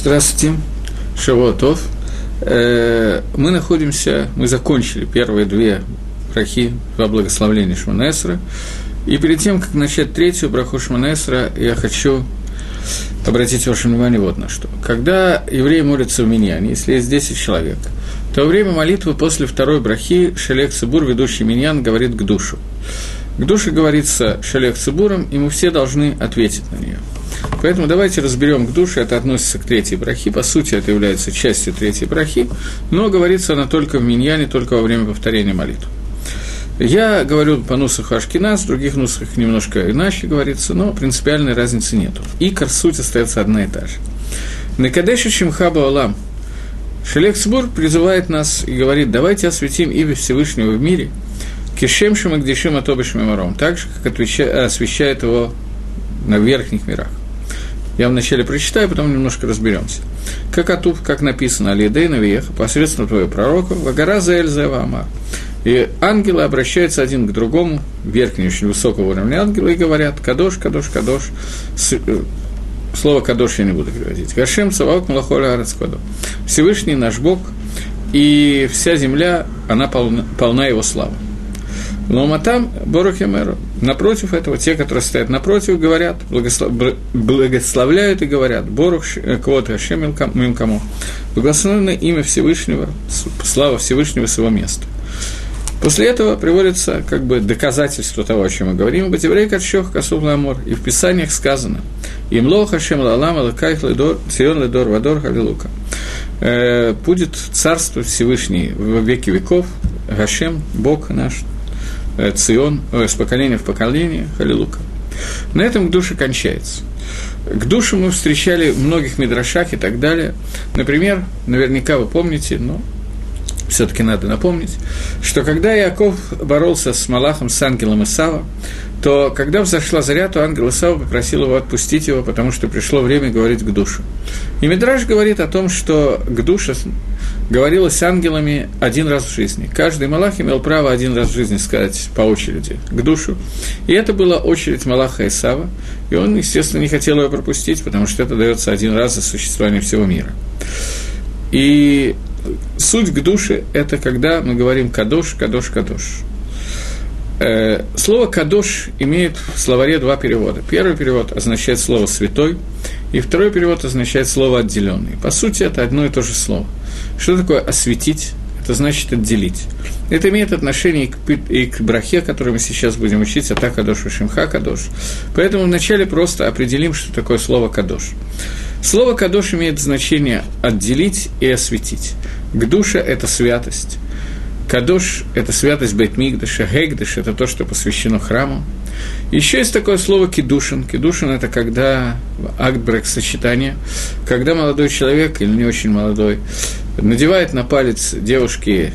Здравствуйте, Шавуатов. Э, мы находимся, мы закончили первые две брахи во благословлении Шманесра. И перед тем, как начать третью браху Шманесра, я хочу обратить ваше внимание вот на что. Когда евреи молятся в Миньяне, если есть 10 человек, то во время молитвы после второй брахи Шелех Цибур, ведущий Миньян, говорит к душу. К душе говорится Шелех Цибуром, и мы все должны ответить на нее. Поэтому давайте разберем к душе, это относится к третьей брахи, по сути, это является частью третьей брахи, но говорится она только в миньяне, только во время повторения молитвы. Я говорю по нусаху Ашкинас, в других нусах немножко иначе говорится, но принципиальной разницы нету. Икор, суть остается одна и та же. Накадеша Чимхаба Алам. Шелех Сбур призывает нас и говорит, давайте осветим имя Всевышнего в мире, кишем шамагдишим атобишим маром, так же, как освещает его на верхних мирах. Я вначале прочитаю, потом немножко разберемся. Как Атуб, как написано, Алидей Навиеха, посредством твоего пророка, Вагара Заэльзева Амар. И ангелы обращаются один к другому, верхний, очень высокого уровня ангелы, и говорят «Кадош, Кадош, Кадош». Э, слово «Кадош» я не буду переводить. «Гашем Савак Малахоля Арацкадо». Всевышний наш Бог, и вся земля, она полна, полна его славы. Но матам Борохемеру. Напротив этого, те, которые стоят напротив, говорят, благослов... благословляют и говорят, Борух э, Квот Хашем Мимкамо. Благословенное имя Всевышнего, слава Всевышнего с его места. После этого приводится как бы доказательство того, о чем мы говорим. Батеврей Катшох Касув Ламор. И в Писаниях сказано, Имло Хашем Лалам Алакайх Ледор, Сион Ледор Вадор Халилука. Э, будет царство Всевышний во веки веков, Гашем, Бог наш, Цион, э, с поколения в поколение, Халилука. На этом к душе кончается. К душе мы встречали в многих мидрашах и так далее. Например, наверняка вы помните, но все-таки надо напомнить, что когда Яков боролся с Малахом, с ангелом Исава, то когда взошла заря, то ангел Исава попросил его отпустить его, потому что пришло время говорить к душе. И Мидраш говорит о том, что к душе говорилось с ангелами один раз в жизни. Каждый Малах имел право один раз в жизни сказать по очереди к душу. И это была очередь Малаха Исава, и он, естественно, не хотел ее пропустить, потому что это дается один раз за существование всего мира. И суть к душе – это когда мы говорим «кадош, кадош, кадош». Э, слово «кадош» имеет в словаре два перевода. Первый перевод означает слово «святой», и второй перевод означает слово «отделенный». По сути, это одно и то же слово. Что такое «осветить»? Это значит «отделить». Это имеет отношение и к, брахе, который мы сейчас будем учить, а кадош и шимха кадош. Поэтому вначале просто определим, что такое слово «кадош». Слово «кадош» имеет значение «отделить» и «осветить». К душе – это святость. Кадош – это святость Бейтмигдаша, Гегдаш – это то, что посвящено храму. Еще есть такое слово кидушин. Кидушин – это когда акт брак-сочетания, когда молодой человек, или не очень молодой, надевает на палец девушки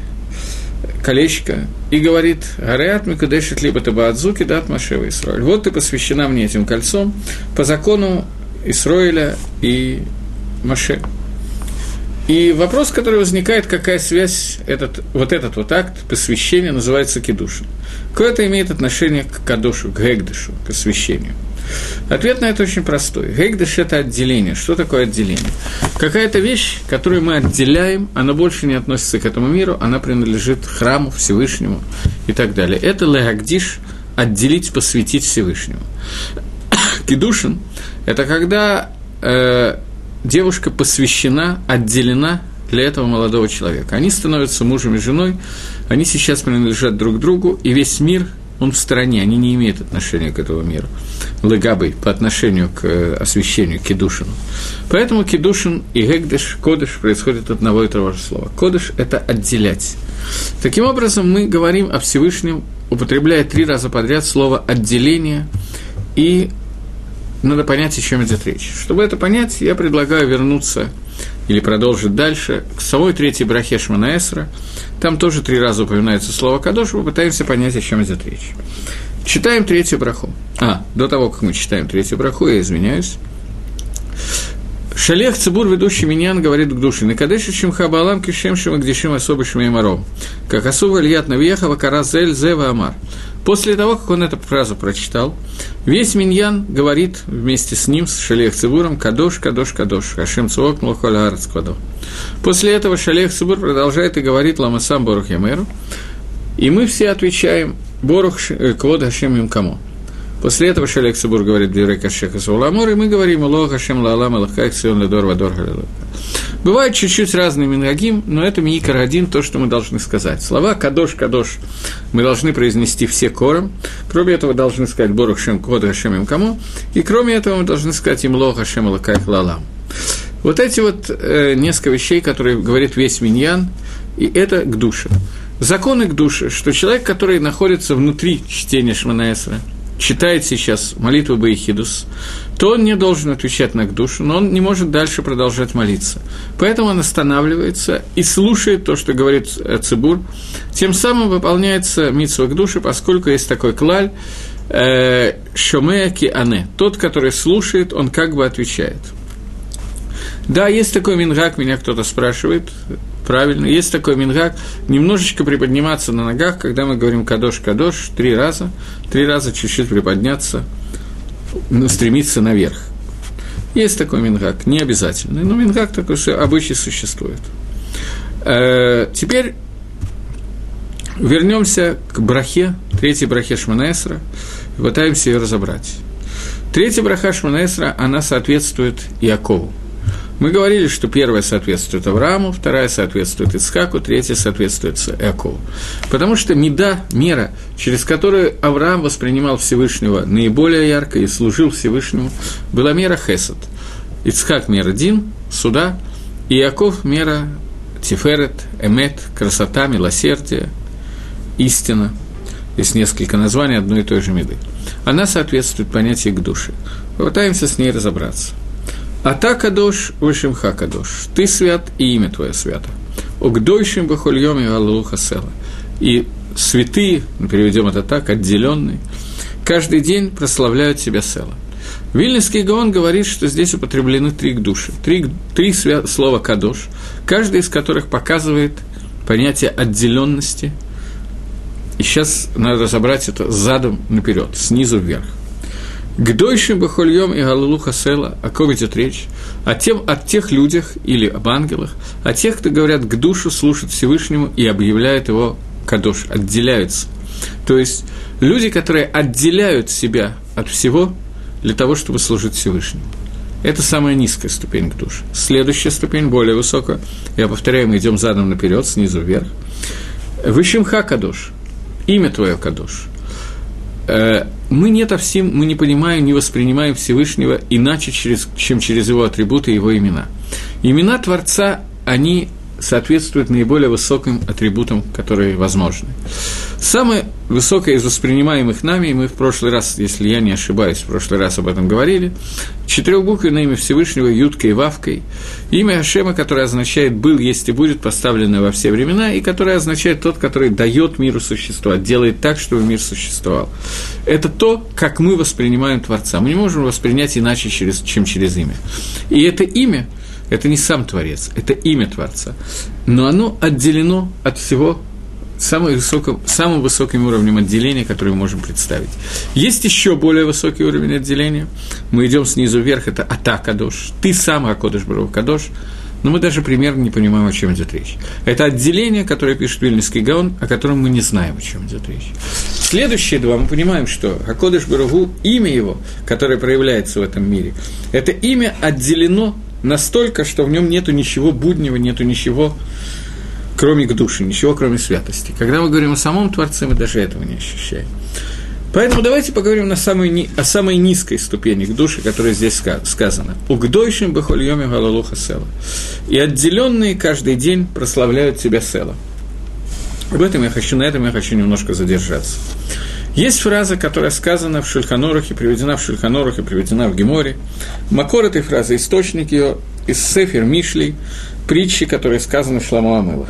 колечко и говорит «Гареат микудешит либо табаадзуки дат машева Исраиль». Вот ты посвящена мне этим кольцом по закону Исроиля и Маше. И вопрос, который возникает, какая связь, этот, вот этот вот акт посвящения называется кедушин. Какое это имеет отношение к кадошу, к гегдышу, к освящению? Ответ на это очень простой. Гегдыш – это отделение. Что такое отделение? Какая-то вещь, которую мы отделяем, она больше не относится к этому миру, она принадлежит храму Всевышнему и так далее. Это легагдиш – отделить, посвятить Всевышнему. Кедушин – это когда э, девушка посвящена, отделена для этого молодого человека. Они становятся мужем и женой, они сейчас принадлежат друг другу, и весь мир, он в стороне, они не имеют отношения к этому миру. Лыгабой по отношению к э, освящению, к кедушину. Поэтому кедушин и гегдеш, кодыш происходят от одного и того же слова. Кодыш – это отделять. Таким образом, мы говорим о Всевышнем, употребляя три раза подряд слово «отделение» и надо понять, о чем идет речь. Чтобы это понять, я предлагаю вернуться или продолжить дальше к самой третьей брахе Шманаэсра. Там тоже три раза упоминается слово «кадош», попытаемся понять, о чем идет речь. Читаем третью браху. А, до того, как мы читаем третью браху, я извиняюсь. Шалех Цибур, ведущий Миньян, говорит к душе, «Накадеши чем хабалам кишем шим гдешим особо шмей маром, как особо льят навьеха вакара зель зева амар». После того, как он эту фразу прочитал, весь Миньян говорит вместе с ним, с Шалех Цибуром, «Кадош, Кадош, Кадош, Хашим Цуок, Млохоль Арц Кадо». После этого Шалех Цибур продолжает и говорит Ламасам Борух Ямеру, и мы все отвечаем «Борух э, Квод Хашим Имкамо». После этого Шалех Цибур говорит «Дирей Кашеха Сауламур», и мы говорим «Лох Хашем Лаалам Аллахай Ксион Ледор Вадор Галилука». Бывают чуть-чуть разные мингагим, но это миикар один, то, что мы должны сказать. Слова «кадош, кадош» мы должны произнести все кором. Кроме этого, должны сказать «борух шем кода шем им кому». И кроме этого, мы должны сказать «им лоха шем лакайх лалам». Вот эти вот э, несколько вещей, которые говорит весь миньян, и это к душе. Законы к душе, что человек, который находится внутри чтения Шманаэсра – читает сейчас молитву Баихидус, то он не должен отвечать на душу, но он не может дальше продолжать молиться. Поэтому он останавливается и слушает то, что говорит Цибур. Тем самым выполняется митсва к душе, поскольку есть такой клаль э, «шомея ане». Тот, который слушает, он как бы отвечает. Да, есть такой мингак, меня кто-то спрашивает, правильно. Есть такой мингак, немножечко приподниматься на ногах, когда мы говорим кадош-кадош, три раза, три раза чуть-чуть приподняться, ну, стремиться наверх. Есть такой мингак, не обязательный, но мингак такой что обычай существует. Э, теперь вернемся к брахе, третьей брахе Шманаэсра, и пытаемся ее разобрать. Третья браха Шманаэсра, она соответствует Иакову – мы говорили, что первая соответствует Аврааму, вторая соответствует Ицхаку, третья соответствует Якову. Потому что меда, мера, через которую Авраам воспринимал Всевышнего наиболее ярко и служил Всевышнему, была мера Хесед. Ицхак – мера Дин, суда, и Яков – мера Тиферет, Эмет, красота, милосердие, истина. Есть несколько названий одной и той же меды. Она соответствует понятию к душе. Попытаемся с ней разобраться. Ата кадош, вышимха кадош. Ты свят, и имя твое свято. Угдойшим бахульем и галуха села. И святые, переведем это так, отделенные, каждый день прославляют себя села. Вильнинский Гаон говорит, что здесь употреблены три души, три, три свя- слова «кадош», каждый из которых показывает понятие отделенности. И сейчас надо разобрать это задом наперед, снизу вверх. К дойшим и галулуха села, о ком идет речь? О, тем, о тех людях или об ангелах, о тех, кто говорят к душу, слушают Всевышнему и объявляют его кадош, отделяются. То есть люди, которые отделяют себя от всего для того, чтобы служить Всевышнему. Это самая низкая ступень к душе. Следующая ступень, более высокая, я повторяю, мы идем задом наперед, снизу вверх. Вышимха кадош, имя твое кадош – мы не совсем, мы не понимаем, не воспринимаем Всевышнего иначе, через, чем через его атрибуты и его имена. Имена Творца, они соответствуют наиболее высоким атрибутам, которые возможны. Самое высокое из воспринимаемых нами, и мы в прошлый раз, если я не ошибаюсь, в прошлый раз об этом говорили, четырехбуквенное имя Всевышнего Юткой и Вавкой, имя Ашема, которое означает «был, есть и будет», поставленное во все времена, и которое означает тот, который дает миру существовать, делает так, чтобы мир существовал. Это то, как мы воспринимаем Творца. Мы не можем воспринять иначе, через, чем через имя. И это имя – это не сам Творец, это имя Творца. Но оно отделено от всего самым высоким, самым высоким уровнем отделения, который мы можем представить. Есть еще более высокий уровень отделения. Мы идем снизу вверх, это Ата Кадош. Ты сам Акодыш Баров Кадош. Но мы даже примерно не понимаем, о чем идет речь. Это отделение, которое пишет Вильнюсский Гаон, о котором мы не знаем, о чем идет речь. Следующие два мы понимаем, что Акодыш Барагу, имя его, которое проявляется в этом мире, это имя отделено настолько, что в нем нету ничего буднего, нету ничего, кроме к душе, ничего, кроме святости. Когда мы говорим о самом Творце, мы даже этого не ощущаем. Поэтому давайте поговорим на самой, о самой низкой ступени к душе, которая здесь сказана. «Угдойшим бахольёме галалуха села». И отделенные каждый день прославляют тебя села. Об этом я хочу, на этом я хочу немножко задержаться. Есть фраза, которая сказана в Шульханорухе, приведена в Шульханорухе, приведена в Геморе. Макор этой фразы, источник ее из Сефер Мишли, притчи, которые сказаны в Шламу Амелах.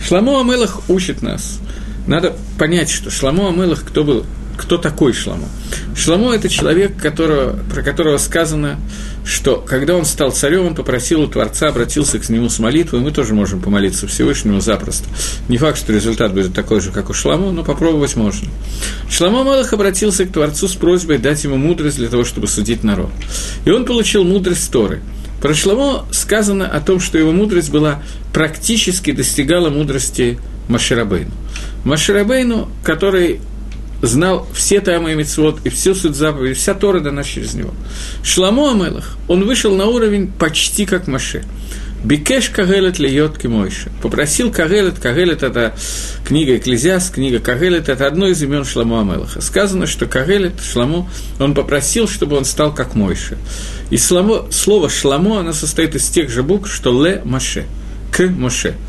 Шламу Амелах учит нас. Надо понять, что Шламу Амелах, кто был кто такой Шламо. Шламо – это человек, которого, про которого сказано, что когда он стал царем, он попросил у Творца, обратился к нему с молитвой, мы тоже можем помолиться Всевышнему запросто. Не факт, что результат будет такой же, как у Шламо, но попробовать можно. Шламо Малах обратился к Творцу с просьбой дать ему мудрость для того, чтобы судить народ. И он получил мудрость Торы. Про Шламо сказано о том, что его мудрость была практически достигала мудрости Маширабейну. Маширабейну, который знал все Тамы и Митцвот, и всю суть заповедей, вся Тора дана через него. Шламо Амелах, он вышел на уровень почти как Маше. Бикеш Кагелет льет Кимойша. Попросил Кагелет, Кагелет – это книга Экклезиас, книга Кагелет – это одно из имен Шламу Амелаха. Сказано, что Кагелет, Шламу, он попросил, чтобы он стал как Мойша. И слово, слово Шламо, оно состоит из тех же букв, что Ле Маше, К Моше –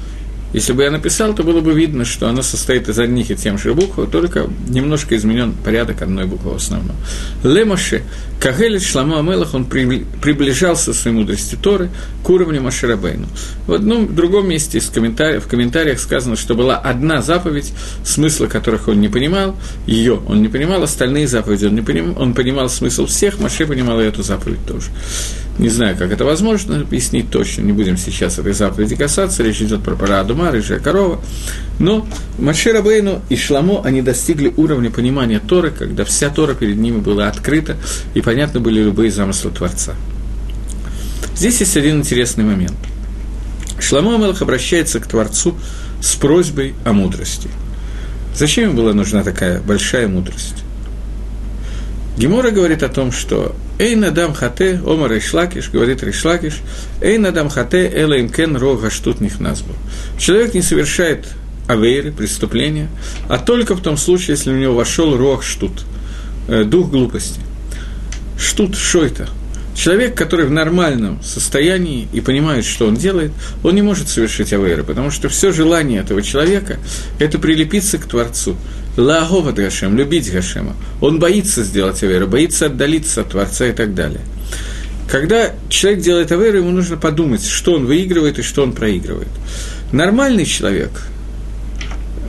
если бы я написал, то было бы видно, что оно состоит из одних и тем же букв, только немножко изменен порядок одной буквы в основном. Лемаше, Кагелит Шламу Амелах, он приближался своей мудрости Торы к уровню Маширабейну. В одном в другом месте из комментариев, в комментариях сказано, что была одна заповедь, смысла которых он не понимал, ее он не понимал, остальные заповеди он не понимал, он понимал смысл всех, Маше понимал и эту заповедь тоже. Не знаю, как это возможно объяснить точно, не будем сейчас этой заповеди касаться, речь идет про Парадума, рыжая корова. Но Маше Бейну и Шламо, они достигли уровня понимания Торы, когда вся Тора перед ними была открыта, и понятны были любые замыслы Творца. Здесь есть один интересный момент. Шламо Амелах обращается к Творцу с просьбой о мудрости. Зачем ему была нужна такая большая мудрость? Гемора говорит о том, что «Эй надам хате, омар Ришлакиш», говорит Ришлакиш, «Эй надам хате, эла имкен рога штут них назбу». Человек не совершает авейры, преступления, а только в том случае, если у него вошел рог штут, э, дух глупости. Штут, это? Человек, который в нормальном состоянии и понимает, что он делает, он не может совершить авейры, потому что все желание этого человека – это прилепиться к Творцу, Лаговат Гашем, любить Гашема. Он боится сделать Аверу, боится отдалиться от Творца и так далее. Когда человек делает Аверу, ему нужно подумать, что он выигрывает и что он проигрывает. Нормальный человек,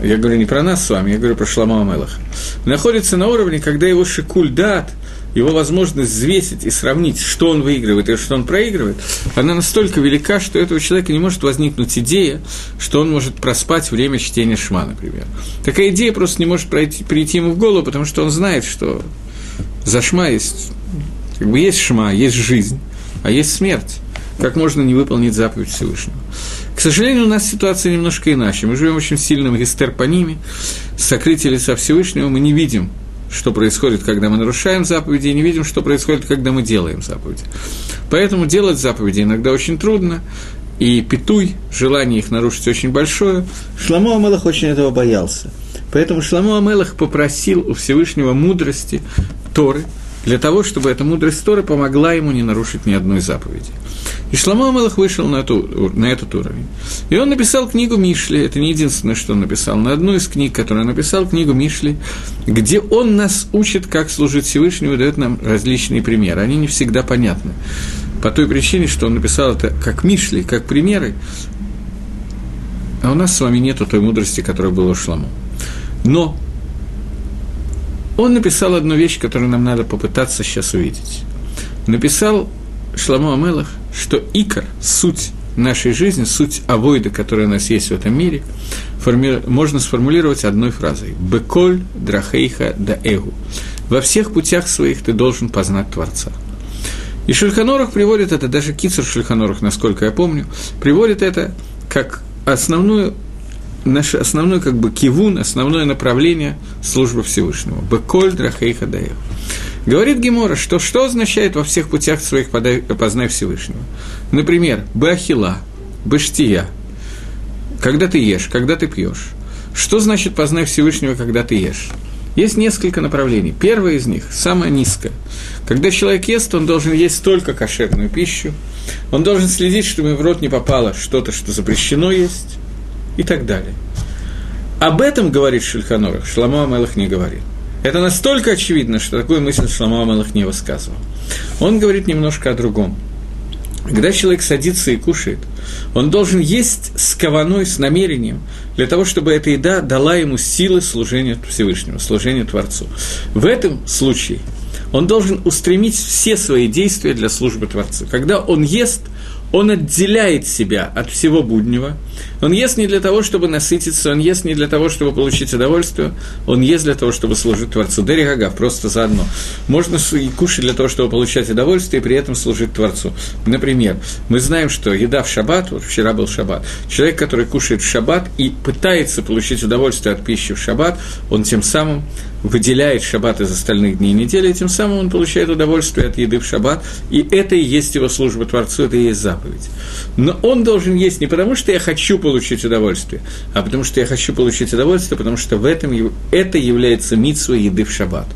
я говорю не про нас с вами, я говорю про Шлама Амелаха, находится на уровне, когда его шикуль дат – его возможность взвесить и сравнить, что он выигрывает и что он проигрывает, она настолько велика, что у этого человека не может возникнуть идея, что он может проспать время чтения шма, например. Такая идея просто не может пройти, прийти ему в голову, потому что он знает, что за шма есть, как бы есть шма, есть жизнь, а есть смерть. Как можно не выполнить заповедь Всевышнего? К сожалению, у нас ситуация немножко иначе. Мы живем очень сильным гистерпониме, сокрытие лица Всевышнего, мы не видим что происходит, когда мы нарушаем заповеди, и не видим, что происходит, когда мы делаем заповеди. Поэтому делать заповеди иногда очень трудно, и петуй, желание их нарушить очень большое. Шламо Амелах очень этого боялся. Поэтому Шламо Амелах попросил у Всевышнего мудрости Торы, для того, чтобы эта мудрость Торы помогла ему не нарушить ни одной заповеди. И Шламо Амелах вышел на, эту, на этот уровень. И он написал книгу Мишли, это не единственное, что он написал, на одну из книг, которую он написал, книгу Мишли, где он нас учит, как служить Всевышнему, дает нам различные примеры. Они не всегда понятны. По той причине, что он написал это как Мишли, как примеры, а у нас с вами нету той мудрости, которая была у Шламо. Но он написал одну вещь, которую нам надо попытаться сейчас увидеть. Написал Шламу Амелах, что икор, суть нашей жизни, суть авойда, которая у нас есть в этом мире, форми... можно сформулировать одной фразой «Беколь драхейха да эгу». Во всех путях своих ты должен познать Творца. И Шульханорах приводит это, даже Кицер Шульханорах, насколько я помню, приводит это как основную наше основной как бы кивун, основное направление службы Всевышнего. Беколь драхейха даев. Говорит Гемора, что что означает во всех путях своих познай Всевышнего. Например, бахила, баштия, когда ты ешь, когда ты пьешь. Что значит познай Всевышнего, когда ты ешь? Есть несколько направлений. Первое из них, самое низкое. Когда человек ест, он должен есть только кошерную пищу, он должен следить, чтобы в рот не попало что-то, что запрещено есть, и так далее. Об этом говорит Шульханорах, Шламу Амелах не говорит. Это настолько очевидно, что такую мысль Шламу Амелах не высказывал. Он говорит немножко о другом. когда человек садится и кушает, он должен есть с кованой, с намерением, для того, чтобы эта еда дала ему силы служения Всевышнему, служения Творцу. В этом случае он должен устремить все свои действия для службы Творцу. Когда он ест, он отделяет себя от всего буднего. Он ест не для того, чтобы насытиться, он ест не для того, чтобы получить удовольствие, он ест для того, чтобы служить Творцу. Дери Гагав, просто заодно. Можно и кушать для того, чтобы получать удовольствие, и при этом служить Творцу. Например, мы знаем, что еда в шаббат, вот вчера был шаббат, человек, который кушает в шаббат и пытается получить удовольствие от пищи в шаббат, он тем самым выделяет шаббат из остальных дней недели, и тем самым он получает удовольствие от еды в шаббат, и это и есть его служба Творцу, это и есть заповедь. Но он должен есть не потому, что я хочу получить удовольствие, а потому что я хочу получить удовольствие, потому что в этом это является митсвой еды в шаббат.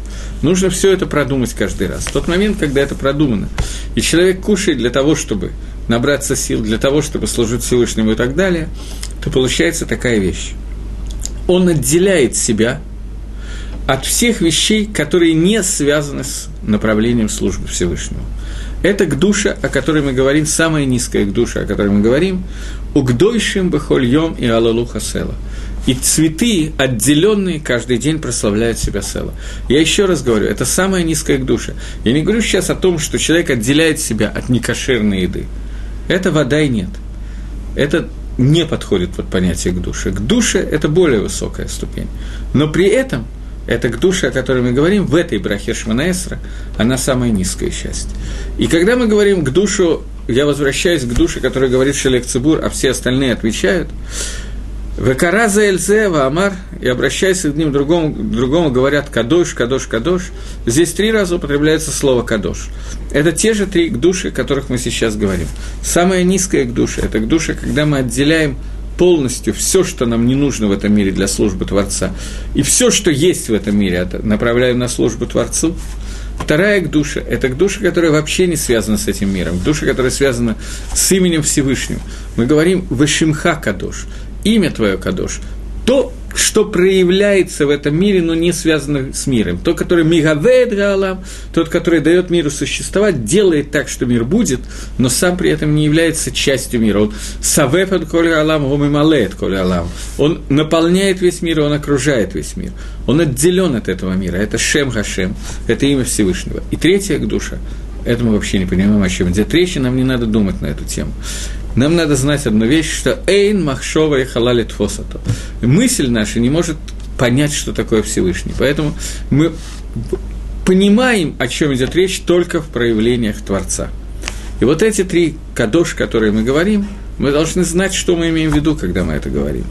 Нужно все это продумать каждый раз. В тот момент, когда это продумано, и человек кушает для того, чтобы набраться сил, для того, чтобы служить Всевышнему и так далее, то получается такая вещь. Он отделяет себя – от всех вещей, которые не связаны с направлением службы Всевышнего. Это к душе, о которой мы говорим, самая низкая к душе, о которой мы говорим, угдойшим бахольем и алалу хасела. И цветы, отделенные, каждый день прославляют себя села. Я еще раз говорю, это самая низкая к душе. Я не говорю сейчас о том, что человек отделяет себя от некошерной еды. Это вода и нет. Это не подходит под понятие к душе. К душе это более высокая ступень. Но при этом – это к душе, о которой мы говорим, в этой брахе Шманаэсра, она самое низкое счастье. И когда мы говорим к душу, я возвращаюсь к душе, которая говорит Шелек Цибур, а все остальные отвечают, Векараза Эльзе, Амар, и обращаясь к ним другому, другому говорят Кадош, Кадош, Кадош. Здесь три раза употребляется слово Кадош. Это те же три к душе, о которых мы сейчас говорим. Самое низкое к душе – это к душе, когда мы отделяем полностью все, что нам не нужно в этом мире для службы Творца, и все, что есть в этом мире, направляем на службу Творцу. Вторая к душе – это к душе, которая вообще не связана с этим миром, к душе, которая связана с именем Всевышнего. Мы говорим «Вышимха Кадош», имя твое Кадош, то, что проявляется в этом мире, но не связано с миром. Тот, который мигавеет гаалам, тот, который дает миру существовать, делает так, что мир будет, но сам при этом не является частью мира. Он савефат коль алам, гомималеет коль алам. Он наполняет весь мир, он окружает весь мир. Он отделен от этого мира. Это Шем Хашем, это имя Всевышнего. И третья душа, это мы вообще не понимаем, о чем идет речь, нам не надо думать на эту тему. Нам надо знать одну вещь, что «эйн махшова и халали тфосато». Мысль наша не может понять, что такое Всевышний. Поэтому мы понимаем, о чем идет речь, только в проявлениях Творца. И вот эти три кадош, которые мы говорим, мы должны знать, что мы имеем в виду, когда мы это говорим.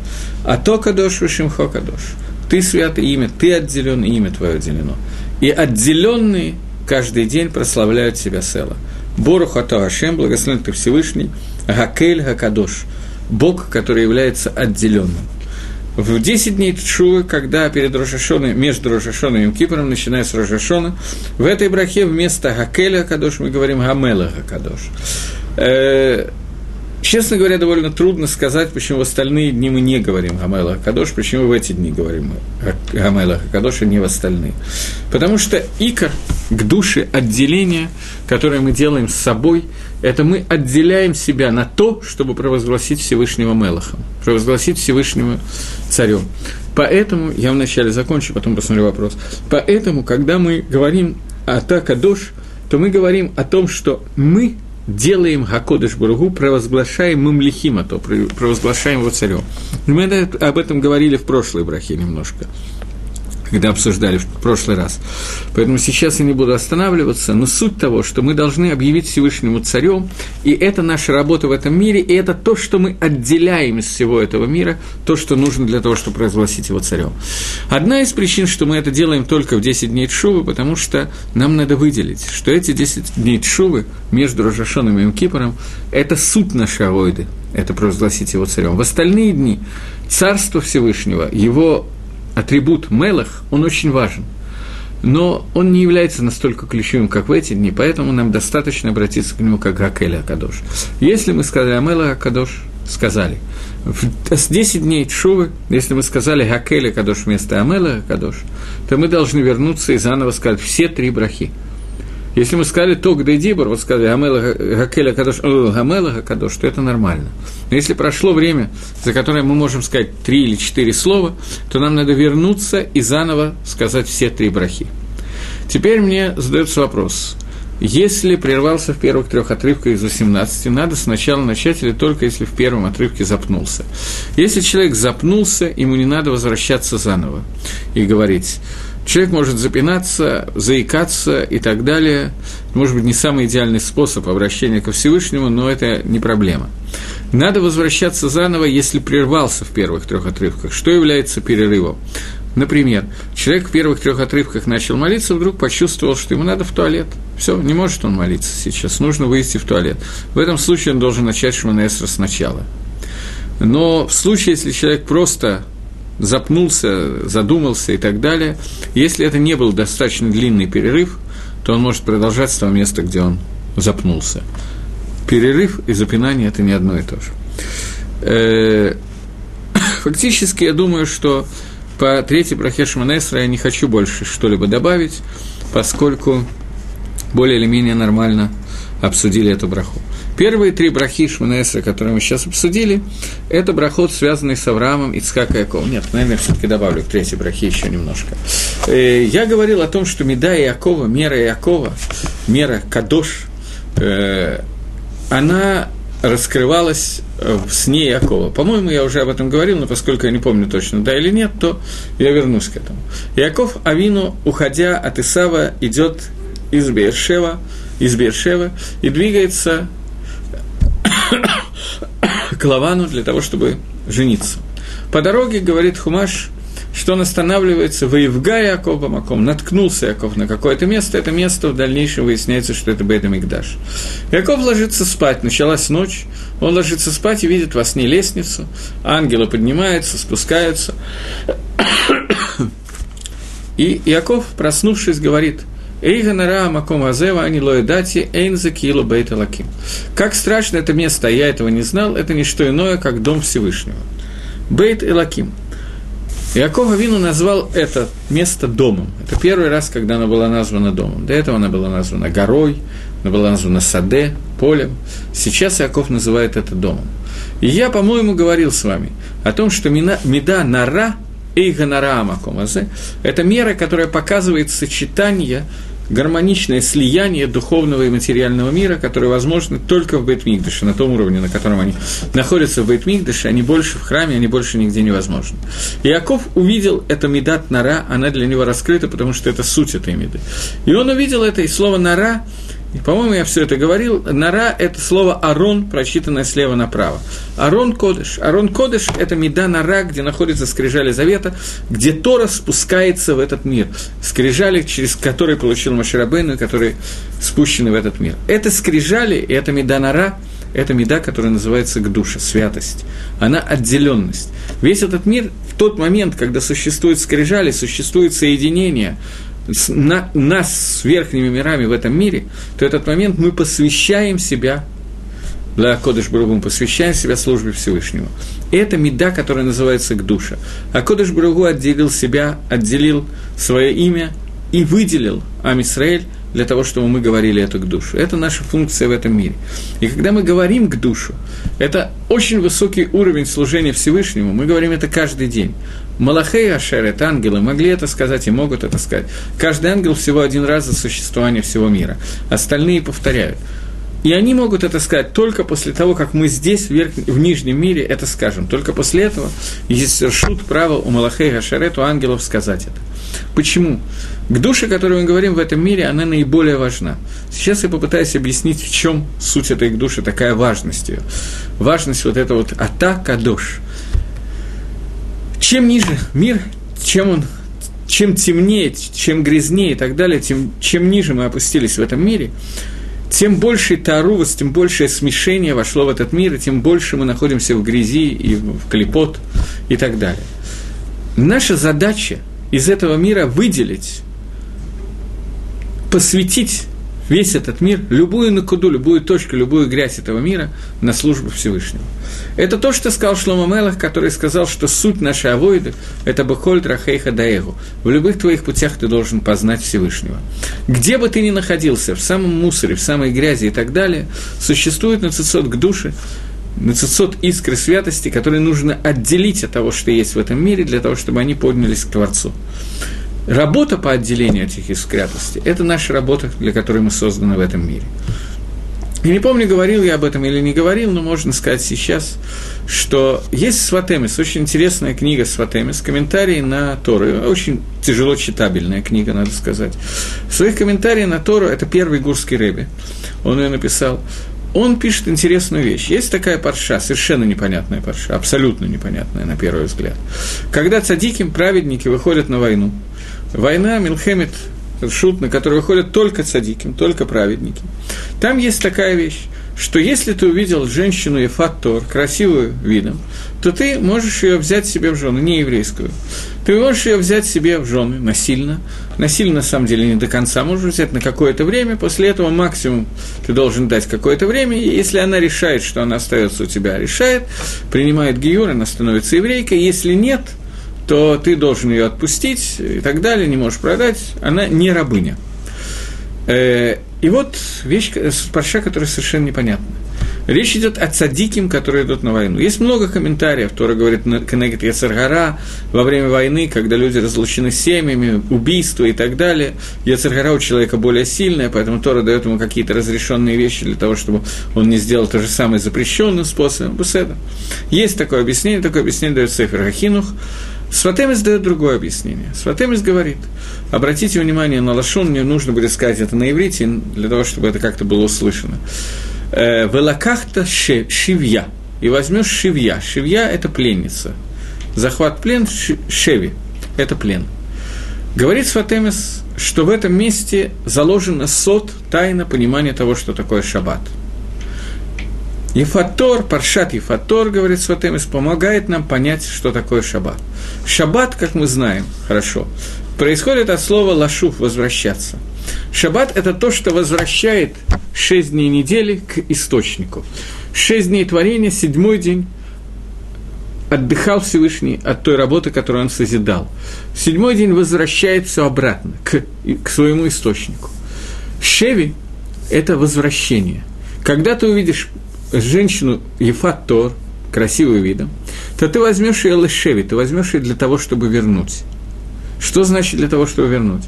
А то кадош, вишимхо кадош. Ты святое имя, ты отделен, имя твое отделено. И отделенные каждый день прославляют себя Села. Бору Ато Ашем, благословен ты Всевышний, Гакель Гакадош, Бог, который является отделенным. В 10 дней Тшувы, когда перед Рошашоной, между Рошашоной и Кипром, начиная с Рошашона, в этой брахе вместо Гакеля Гакадош мы говорим Гамела Гакадош. Честно говоря, довольно трудно сказать, почему в остальные дни мы не говорим Гамайла Хакадош, почему в эти дни говорим Гамайла Хакадош, а не в остальные. Потому что икор к душе отделения, которое мы делаем с собой, это мы отделяем себя на то, чтобы провозгласить Всевышнего Мелахом, провозгласить Всевышнего Царем. Поэтому, я вначале закончу, потом посмотрю вопрос. Поэтому, когда мы говорим о Такадош, то мы говорим о том, что мы делаем Гакодыш Бургу, провозглашаем Мамлихима, то провозглашаем его царем. Мы об этом говорили в прошлой брахе немножко когда обсуждали в прошлый раз. Поэтому сейчас я не буду останавливаться, но суть того, что мы должны объявить Всевышнему царем, и это наша работа в этом мире, и это то, что мы отделяем из всего этого мира, то, что нужно для того, чтобы провозгласить его царем. Одна из причин, что мы это делаем только в 10 дней Тшувы, потому что нам надо выделить, что эти 10 дней Тшувы между Рожашоном и Мкипором – это суть нашей авойды, это провозгласить его царем. В остальные дни Царство Всевышнего, его атрибут Мелах, он очень важен. Но он не является настолько ключевым, как в эти дни, поэтому нам достаточно обратиться к нему как Гакеля Акадош. Если мы сказали Амела Акадош, сказали. С 10 дней Тшувы, если мы сказали Гакеля Акадош вместо Амела Акадош, то мы должны вернуться и заново сказать все три брахи. Если мы сказали ток да дибор, вот сказали Гамела Гакеля Кадош, Гамела Кадош, то это нормально. Но если прошло время, за которое мы можем сказать три или четыре слова, то нам надо вернуться и заново сказать все три брахи. Теперь мне задается вопрос. Если прервался в первых трех отрывках из 18, надо сначала начать или только если в первом отрывке запнулся. Если человек запнулся, ему не надо возвращаться заново и говорить. Человек может запинаться, заикаться и так далее. Может быть, не самый идеальный способ обращения ко Всевышнему, но это не проблема. Надо возвращаться заново, если прервался в первых трех отрывках. Что является перерывом? Например, человек в первых трех отрывках начал молиться, вдруг почувствовал, что ему надо в туалет. Все, не может он молиться сейчас, нужно выйти в туалет. В этом случае он должен начать Шманесра сначала. Но в случае, если человек просто запнулся, задумался и так далее, если это не был достаточно длинный перерыв, то он может продолжать с того места, где он запнулся. Перерыв и запинание – это не одно и то же. Э, фактически, я думаю, что по третьей брахе Шманесра я не хочу больше что-либо добавить, поскольку более или менее нормально обсудили эту браху. Первые три брахи Шманесра, которые мы сейчас обсудили, это брахот, связанный с Авраамом, Ицхак и Яков. Нет, наверное, я все-таки добавлю к третьей брахе еще немножко. Э, я говорил о том, что Меда Якова, мера Якова, мера Кадош, э, она раскрывалась в сне Якова. По-моему, я уже об этом говорил, но поскольку я не помню точно, да или нет, то я вернусь к этому. Яков Авину, уходя от Исава, идет из Бершева, из Бершева и двигается к Лавану для того, чтобы жениться. По дороге, говорит Хумаш, что он останавливается, воевга Яков Бамаком, наткнулся Яков на какое-то место, это место в дальнейшем выясняется, что это Бейт Мигдаш. Яков ложится спать, началась ночь, он ложится спать и видит во сне лестницу, ангелы поднимаются, спускаются, и Яков, проснувшись, говорит – Эйга нара маком азева ани лоэдати эйнза кило бейт лаким. Как страшно это место, я этого не знал, это не что иное, как дом Всевышнего. Бейт Элаким. Иаков Авину назвал это место домом. Это первый раз, когда оно было названо домом. До этого оно было названо горой, оно было названо саде, полем. Сейчас Иаков называет это домом. И я, по-моему, говорил с вами о том, что меда нара эйга нара амакомазе – это мера, которая показывает сочетание гармоничное слияние духовного и материального мира, которое возможно только в Бейтмигдаше, на том уровне, на котором они находятся в Бейтмигдаше, они больше в храме, они больше нигде невозможны. Иаков увидел это Медат Нара, она для него раскрыта, потому что это суть этой Меды. И он увидел это, и слово Нара по-моему, я все это говорил. Нара – это слово «арон», прочитанное слева направо. Арон Кодыш. Арон Кодыш – это меда нара, где находится скрижали завета, где Тора спускается в этот мир. Скрижали, через которые получил Маширабейну, которые спущены в этот мир. Это скрижали, и это меда нара, это меда, которая называется гдуша, святость. Она отделенность. Весь этот мир в тот момент, когда существует скрижали, существует соединение – на, нас с верхними мирами в этом мире, то этот момент мы посвящаем себя для Кодыш Бругу, посвящаем себя службе Всевышнего. И это меда, которая называется Гдуша. А Кодыш Бругу отделил себя, отделил свое имя и выделил Амисраэль для того, чтобы мы говорили эту к душу. Это наша функция в этом мире. И когда мы говорим к душу, это очень высокий уровень служения Всевышнему, мы говорим это каждый день. Малахей Ашер, это ангелы, могли это сказать и могут это сказать. Каждый ангел всего один раз за существование всего мира. Остальные повторяют. И они могут это сказать только после того, как мы здесь, в, верх... в нижнем мире, это скажем. Только после этого есть шут право у Малахей Гашарет, у ангелов сказать это. Почему? К душе, о которой мы говорим в этом мире, она наиболее важна. Сейчас я попытаюсь объяснить, в чем суть этой души, такая важность ее. Важность вот этого вот атака душ. Чем ниже мир, чем он чем темнее, чем грязнее и так далее, тем, чем ниже мы опустились в этом мире, тем больше тарувас, тем большее смешение вошло в этот мир, и тем больше мы находимся в грязи и в клепот и так далее. Наша задача из этого мира выделить, посвятить весь этот мир, любую накуду, любую точку, любую грязь этого мира на службу Всевышнего. Это то, что сказал Шлома Мелах, который сказал, что суть нашей авоиды – это Бехоль Рахейха Даэгу. В любых твоих путях ты должен познать Всевышнего. Где бы ты ни находился, в самом мусоре, в самой грязи и так далее, существует нацицот к душе, нацицот искры святости, которые нужно отделить от того, что есть в этом мире, для того, чтобы они поднялись к Творцу. Работа по отделению этих искрятостей – это наша работа, для которой мы созданы в этом мире. Я не помню, говорил я об этом или не говорил, но можно сказать сейчас, что есть Сватемис, очень интересная книга Сватемис, комментарии на Тору, очень тяжело читабельная книга, надо сказать. В своих комментариях на Тору, это первый гурский рэби, он ее написал, он пишет интересную вещь. Есть такая парша, совершенно непонятная парша, абсолютно непонятная на первый взгляд. Когда цадиким, праведники выходят на войну – Война Милхемет Шут, на который выходят только цадиким, только праведники. Там есть такая вещь, что если ты увидел женщину Ефаттор, красивую видом, то ты можешь ее взять себе в жены, не еврейскую. Ты можешь ее взять себе в жены насильно. Насильно, на самом деле, не до конца. Можешь взять на какое-то время. После этого максимум ты должен дать какое-то время. И если она решает, что она остается у тебя, решает, принимает гиюр, она становится еврейкой. Если нет – то ты должен ее отпустить и так далее, не можешь продать, она не рабыня. Э, и вот вещь, парша, которая совершенно непонятна. Речь идет о цадиким, которые идут на войну. Есть много комментариев, Тора говорит Кенегет Яцергара во время войны, когда люди разлучены семьями, убийства и так далее. Яцергара у человека более сильная, поэтому Тора дает ему какие-то разрешенные вещи для того, чтобы он не сделал то же самое запрещенным способом. Буседа. Есть такое объяснение, такое объяснение дает Сефер Хахинух. Сватемис дает другое объяснение. Сватемис говорит, обратите внимание на лашон, мне нужно будет сказать это на иврите, для того, чтобы это как-то было услышано. Э, Велакахта шивья. И возьмешь шивья. Шивья – это пленница. Захват плен – шеви. Это плен. Говорит Сватемис, что в этом месте заложено сот, тайна понимания того, что такое шаббат – Ефатор, Паршат Ефатор, говорит Сватемис, помогает нам понять, что такое шаббат. Шаббат, как мы знаем, хорошо, происходит от слова лашуф – возвращаться. Шаббат – это то, что возвращает шесть дней недели к источнику. Шесть дней творения, седьмой день отдыхал Всевышний от той работы, которую он созидал. Седьмой день возвращает все обратно, к, к своему источнику. Шеви – это возвращение. Когда ты увидишь женщину Ефат Тор, красивым видом, то ты возьмешь ее лешеви, ты возьмешь ее для того, чтобы вернуть. Что значит для того, чтобы вернуть?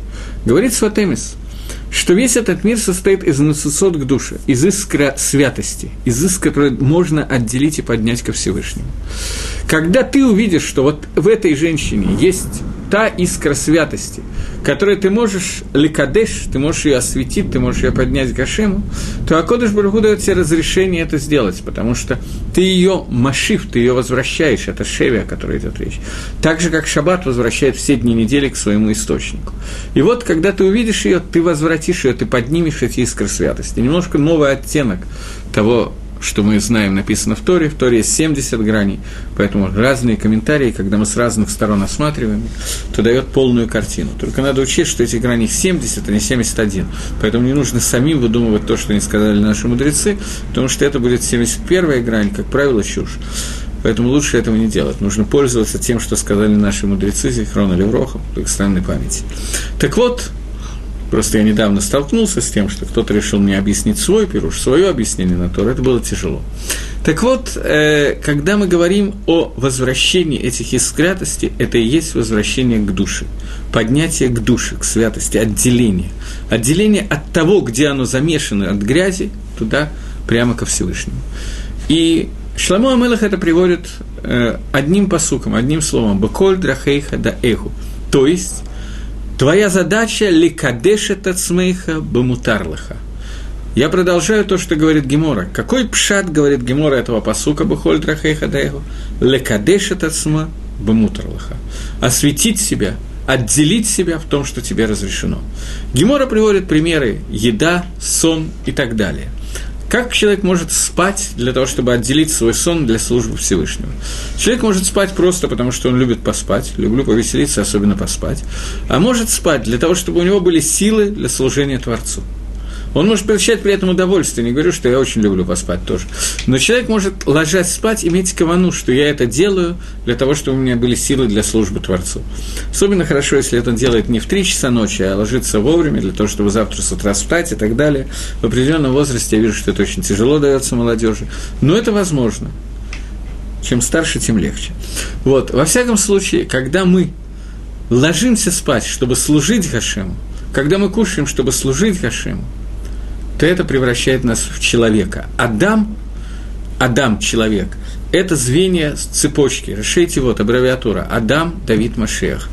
Говорит Сватемис, что весь этот мир состоит из нацисот к душе, из искра святости, из искра, который можно отделить и поднять ко Всевышнему. Когда ты увидишь, что вот в этой женщине есть та искра святости, которую ты можешь ликадеш, ты можешь ее осветить, ты можешь ее поднять к Гашему, то Акодыш Баруху дает тебе разрешение это сделать, потому что ты ее машив, ты ее возвращаешь, это шеви, о которой идет речь. Так же, как Шаббат возвращает все дни недели к своему источнику. И вот, когда ты увидишь ее, ты возвратишь ее, ты поднимешь эти искры святости. Немножко новый оттенок того, что мы знаем, написано в Торе. В Торе есть 70 граней, поэтому разные комментарии, когда мы с разных сторон осматриваем, то дает полную картину. Только надо учесть, что эти грани 70, а не 71. Поэтому не нужно самим выдумывать то, что не сказали наши мудрецы, потому что это будет 71 грань, как правило, чушь. Поэтому лучше этого не делать. Нужно пользоваться тем, что сказали наши мудрецы, Зихрона Левроха, странной памяти. Так вот, Просто я недавно столкнулся с тем, что кто-то решил мне объяснить свой пируш, свое объяснение на то, это было тяжело. Так вот, э, когда мы говорим о возвращении этих искрятостей, это и есть возвращение к душе, поднятие к душе, к святости, отделение. Отделение от того, где оно замешано, от грязи, туда прямо ко Всевышнему. И Шламу Амелах это приводит э, одним посуком, одним словом, «Баколь драхейха да эху», то есть Твоя задача – ликадеш этот смейха бамутарлаха. Я продолжаю то, что говорит Гемора. Какой пшат, говорит Гемора этого посука, бухоль драхейха? Лекадеш этот сма бамутарлаха. Осветить себя, отделить себя в том, что тебе разрешено. Гемора приводит примеры еда, сон и так далее. Как человек может спать для того, чтобы отделить свой сон для службы Всевышнего? Человек может спать просто потому, что он любит поспать, люблю повеселиться, особенно поспать, а может спать для того, чтобы у него были силы для служения Творцу. Он может получать при этом удовольствие, не говорю, что я очень люблю поспать тоже. Но человек может, ложась спать, иметь кавану, что я это делаю для того, чтобы у меня были силы для службы Творцу. Особенно хорошо, если это делает не в 3 часа ночи, а ложится вовремя, для того, чтобы завтра с утра встать и так далее. В определенном возрасте я вижу, что это очень тяжело дается молодежи. Но это возможно. Чем старше, тем легче. Вот, во всяком случае, когда мы ложимся спать, чтобы служить Хашему, когда мы кушаем, чтобы служить Хашему, то это превращает нас в человека. Адам, Адам – человек – это звенья цепочки. Решите вот аббревиатура. Адам, Давид, Машех.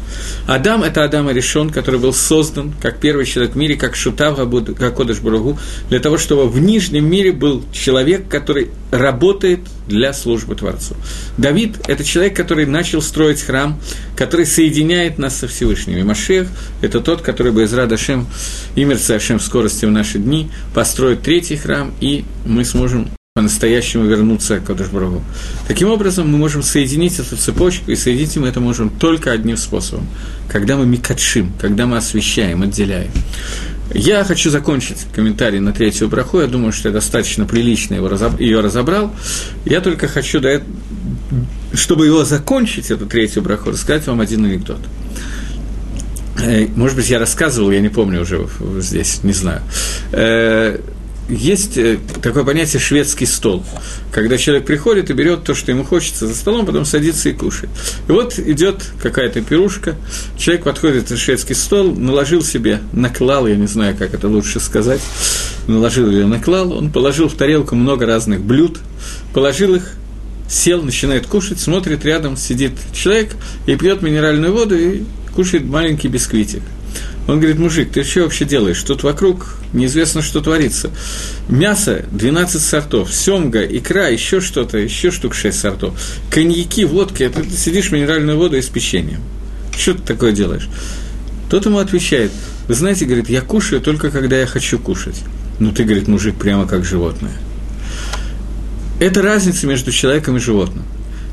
Адам – это Адам решен, который был создан как первый человек в мире, как Шутав, как Кодыш Бурагу, для того, чтобы в нижнем мире был человек, который работает для службы Творцу. Давид – это человек, который начал строить храм, который соединяет нас со Всевышним. И Машех – это тот, который бы из Радашем и Мерцашем в скорости в наши дни построит третий храм, и мы сможем по-настоящему вернуться к Кодышбургу. Таким образом, мы можем соединить эту цепочку, и соединить мы это можем только одним способом, когда мы микатшим, когда мы освещаем, отделяем. Я хочу закончить комментарий на третью браху. Я думаю, что я достаточно прилично его разоб... ее разобрал. Я только хочу, до... чтобы его закончить, эту третью браху, рассказать вам один анекдот. Э, может быть, я рассказывал, я не помню уже здесь, не знаю э, есть э, такое понятие шведский стол, когда человек приходит и берет то, что ему хочется за столом, потом садится и кушает. И вот идет какая-то пирушка, человек подходит на шведский стол, наложил себе, наклал, я не знаю, как это лучше сказать, наложил или наклал, он положил в тарелку много разных блюд, положил их, сел, начинает кушать, смотрит, рядом сидит человек и пьет минеральную воду и кушает маленький бисквитик. Он говорит, мужик, ты что вообще делаешь? Тут вокруг неизвестно, что творится. Мясо 12 сортов, семга, икра, еще что-то, еще штук 6 сортов. Коньяки, водки, а ты сидишь минеральную воду и с печеньем. Что ты такое делаешь? Тот ему отвечает, вы знаете, говорит, я кушаю только когда я хочу кушать. Ну, ты, говорит, мужик, прямо как животное. Это разница между человеком и животным.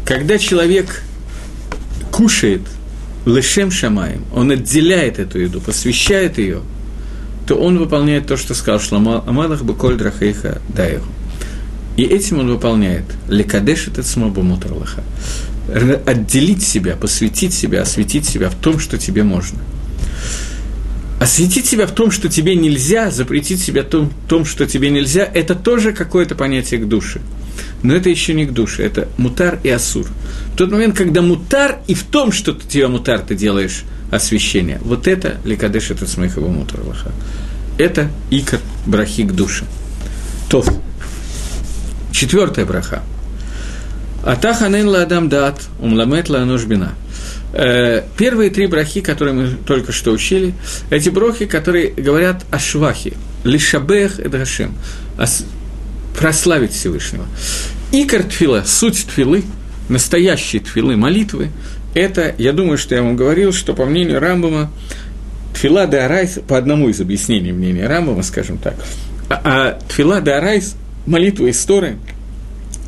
Когда человек кушает – лешем шамаем, он отделяет эту еду, посвящает ее, то он выполняет то, что сказал Шломо Амалах Беколь Драхейха Даеху. И этим он выполняет лекадеш этот смобумутарлаха. Отделить себя, посвятить себя, осветить себя в том, что тебе можно. Осветить себя в том, что тебе нельзя, запретить себя в том, том что тебе нельзя, это тоже какое-то понятие к душе. Но это еще не к душе, это мутар и асур. В тот момент, когда мутар, и в том, что ты тебя мутар, ты делаешь освящение. Вот это ликадеш это смехова мутар лаха. Это икор брахи к душе. Тов. Четвертая браха. Атаханен ла адам дат, умламет ла анушбина. Э, первые три брахи, которые мы только что учили, эти брахи, которые говорят о швахе, лишабех и драшем, прославить Всевышнего. Икор тфила, суть тфилы, настоящие тфилы молитвы, это, я думаю, что я вам говорил, что по мнению Рамбама, тфила де Арайс, по одному из объяснений мнения Рамбама, скажем так, а, а тфила де Арайс, молитва истории,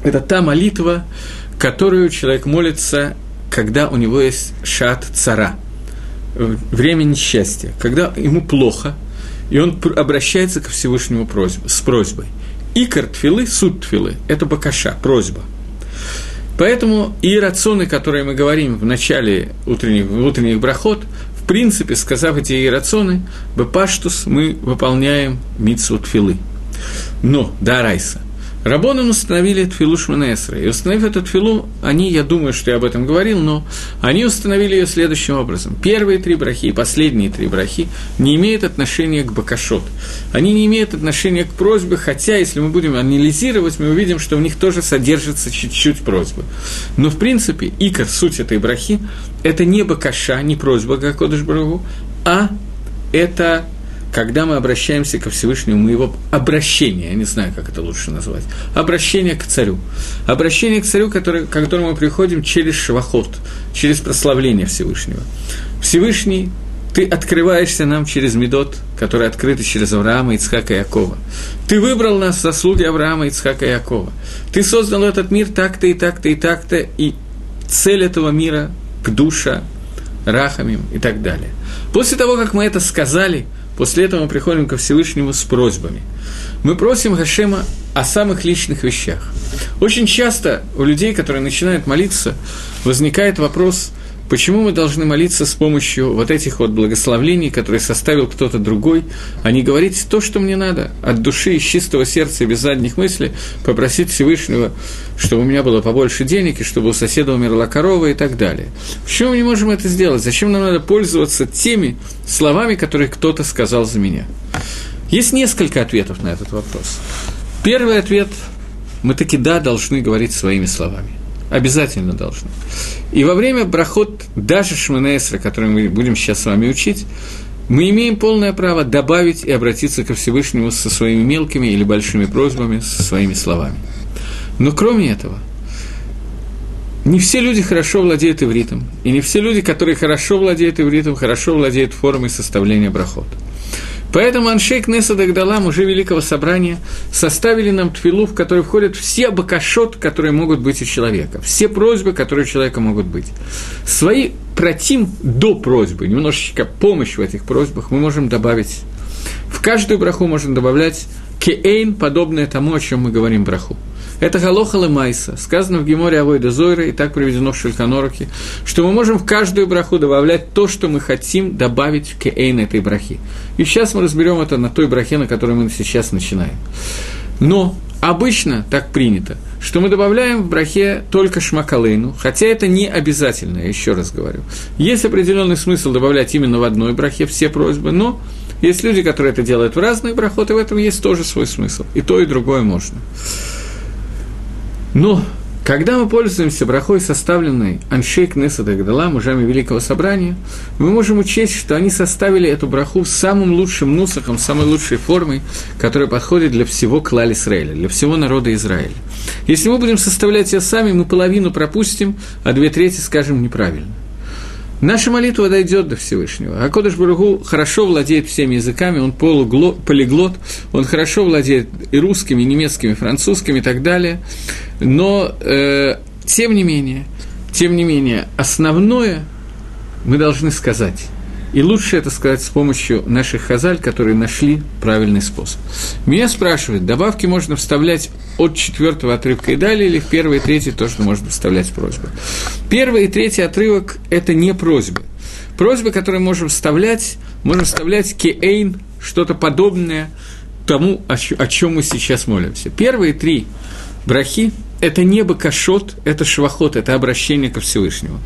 это та молитва, которую человек молится, когда у него есть шат цара, время несчастья, когда ему плохо, и он обращается к Всевышнему просьб, с просьбой – Икор тфилы, суд тфилы – это бакаша, просьба. Поэтому и рационы, которые мы говорим в начале утренних, утренних брахот, в принципе, сказав эти иерационы, бепаштус мы выполняем митсу тфилы. Но, да, райса, Рабоном установили тфилу Шманесра. И установив эту тфилу, они, я думаю, что я об этом говорил, но они установили ее следующим образом. Первые три брахи и последние три брахи не имеют отношения к бакашот. Они не имеют отношения к просьбе, хотя, если мы будем анализировать, мы увидим, что в них тоже содержится чуть-чуть просьбы. Но, в принципе, икор, суть этой брахи, это не бакаша, не просьба, как Брагу, а это когда мы обращаемся ко Всевышнему, мы его обращение, я не знаю, как это лучше назвать, обращение к царю. Обращение к царю, который, к которому мы приходим через швахот, через прославление Всевышнего. Всевышний, ты открываешься нам через Медот, который открыт через Авраама, Ицхака и Якова. Ты выбрал нас заслуги Авраама, Ицхака и Якова. Ты создал этот мир так-то и так-то и так-то, и цель этого мира – к душа, рахамим и так далее. После того, как мы это сказали – после этого мы приходим ко Всевышнему с просьбами. Мы просим Гашема о самых личных вещах. Очень часто у людей, которые начинают молиться, возникает вопрос – Почему мы должны молиться с помощью вот этих вот благословлений, которые составил кто-то другой, а не говорить то, что мне надо, от души, из чистого сердца и без задних мыслей, попросить Всевышнего, чтобы у меня было побольше денег, и чтобы у соседа умерла корова и так далее. Почему мы не можем это сделать? Зачем нам надо пользоваться теми словами, которые кто-то сказал за меня? Есть несколько ответов на этот вопрос. Первый ответ – мы таки да должны говорить своими словами – Обязательно должны. И во время брахот, даже Шманесра, который мы будем сейчас с вами учить, мы имеем полное право добавить и обратиться ко Всевышнему со своими мелкими или большими просьбами, со своими словами. Но кроме этого, не все люди хорошо владеют ивритом, и не все люди, которые хорошо владеют ивритом, хорошо владеют формой составления брахот. Поэтому Аншейк Неса Дагдалам, уже Великого Собрания, составили нам тфилу, в который входят все бакашот, которые могут быть у человека, все просьбы, которые у человека могут быть. Свои протим до просьбы, немножечко помощь в этих просьбах мы можем добавить. В каждую браху можно добавлять кеэйн, подобное тому, о чем мы говорим браху. Это галоха майса. Сказано в Геморе Авойда Зойра, и так приведено в Шельканороке, что мы можем в каждую браху добавлять то, что мы хотим добавить в кеэйн этой брахи. И сейчас мы разберем это на той брахе, на которой мы сейчас начинаем. Но обычно так принято, что мы добавляем в брахе только шмакалейну, хотя это не обязательно, я еще раз говорю. Есть определенный смысл добавлять именно в одной брахе все просьбы, но есть люди, которые это делают в разных брахот, и в этом есть тоже свой смысл. И то, и другое можно. Но когда мы пользуемся брахой, составленной Аншейк Несада Гдала, мужами Великого Собрания, мы можем учесть, что они составили эту браху самым лучшим нусахом, самой лучшей формой, которая подходит для всего клали Израиля, для всего народа Израиля. Если мы будем составлять ее сами, мы половину пропустим, а две трети скажем неправильно. Наша молитва дойдет до Всевышнего. А Кодыш Баругу хорошо владеет всеми языками, он полиглот, он хорошо владеет и русскими, и немецкими, и французскими и так далее. Но, э, тем не менее, тем не менее, основное мы должны сказать. И лучше это сказать с помощью наших хазаль, которые нашли правильный способ. Меня спрашивают, добавки можно вставлять от четвертого отрывка и далее, или в первый и третий тоже можно вставлять просьбы. Первый и третий отрывок – это не просьбы. Просьбы, которые можем вставлять, можем вставлять кеэйн, что-то подобное тому, о чем мы сейчас молимся. Первые три брахи – это не бакашот, это швахот, это обращение ко Всевышнему.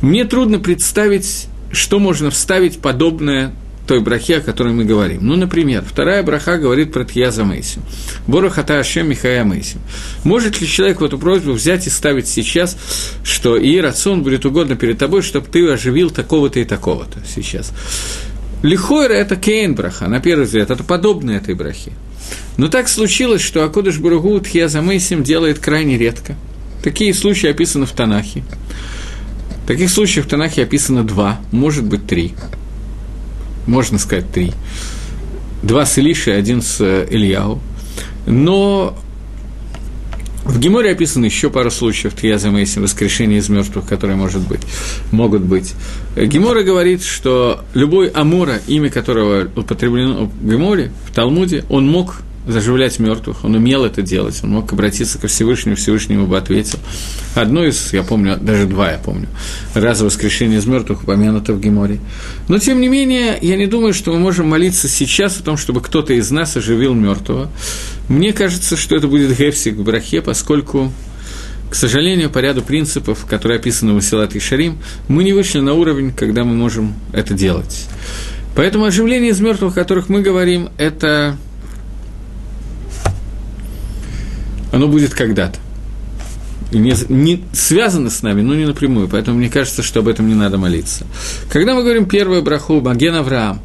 Мне трудно представить что можно вставить подобное той брахе, о которой мы говорим. Ну, например, вторая браха говорит про Тьяза Мейсим. Борохата Ашем Михая Мейсим. Может ли человек в эту просьбу взять и ставить сейчас, что и рацион будет угодно перед тобой, чтобы ты оживил такого-то и такого-то сейчас? Лихойра – это кейн браха, на первый взгляд, это подобное этой брахе. Но так случилось, что Акудыш Бургу Тхьяза Мейсим делает крайне редко. Такие случаи описаны в Танахе. Таких случаев в Танахе описано два, может быть, три. Можно сказать, три. Два с Илишей, один с э, Ильяу. Но в Геморе описано еще пару случаев Тьяза Мейсим, воскрешение из мертвых, которые может быть, могут быть. Гемора говорит, что любой Амора, имя которого употреблено в Геморе, в Талмуде, он мог заживлять мертвых, он умел это делать, он мог обратиться ко Всевышнему, Всевышнему бы ответил. Одно из, я помню, даже два я помню, раза воскрешения из мертвых упомянуто в Геморе. Но, тем не менее, я не думаю, что мы можем молиться сейчас о том, чтобы кто-то из нас оживил мертвого. Мне кажется, что это будет гефсик в брахе, поскольку к сожалению, по ряду принципов, которые описаны в Масилат и Шарим, мы не вышли на уровень, когда мы можем это делать. Поэтому оживление из мертвых, о которых мы говорим, это оно будет когда-то. Не, не связано с нами, но не напрямую, поэтому мне кажется, что об этом не надо молиться. Когда мы говорим первую браху, Маген Авраам,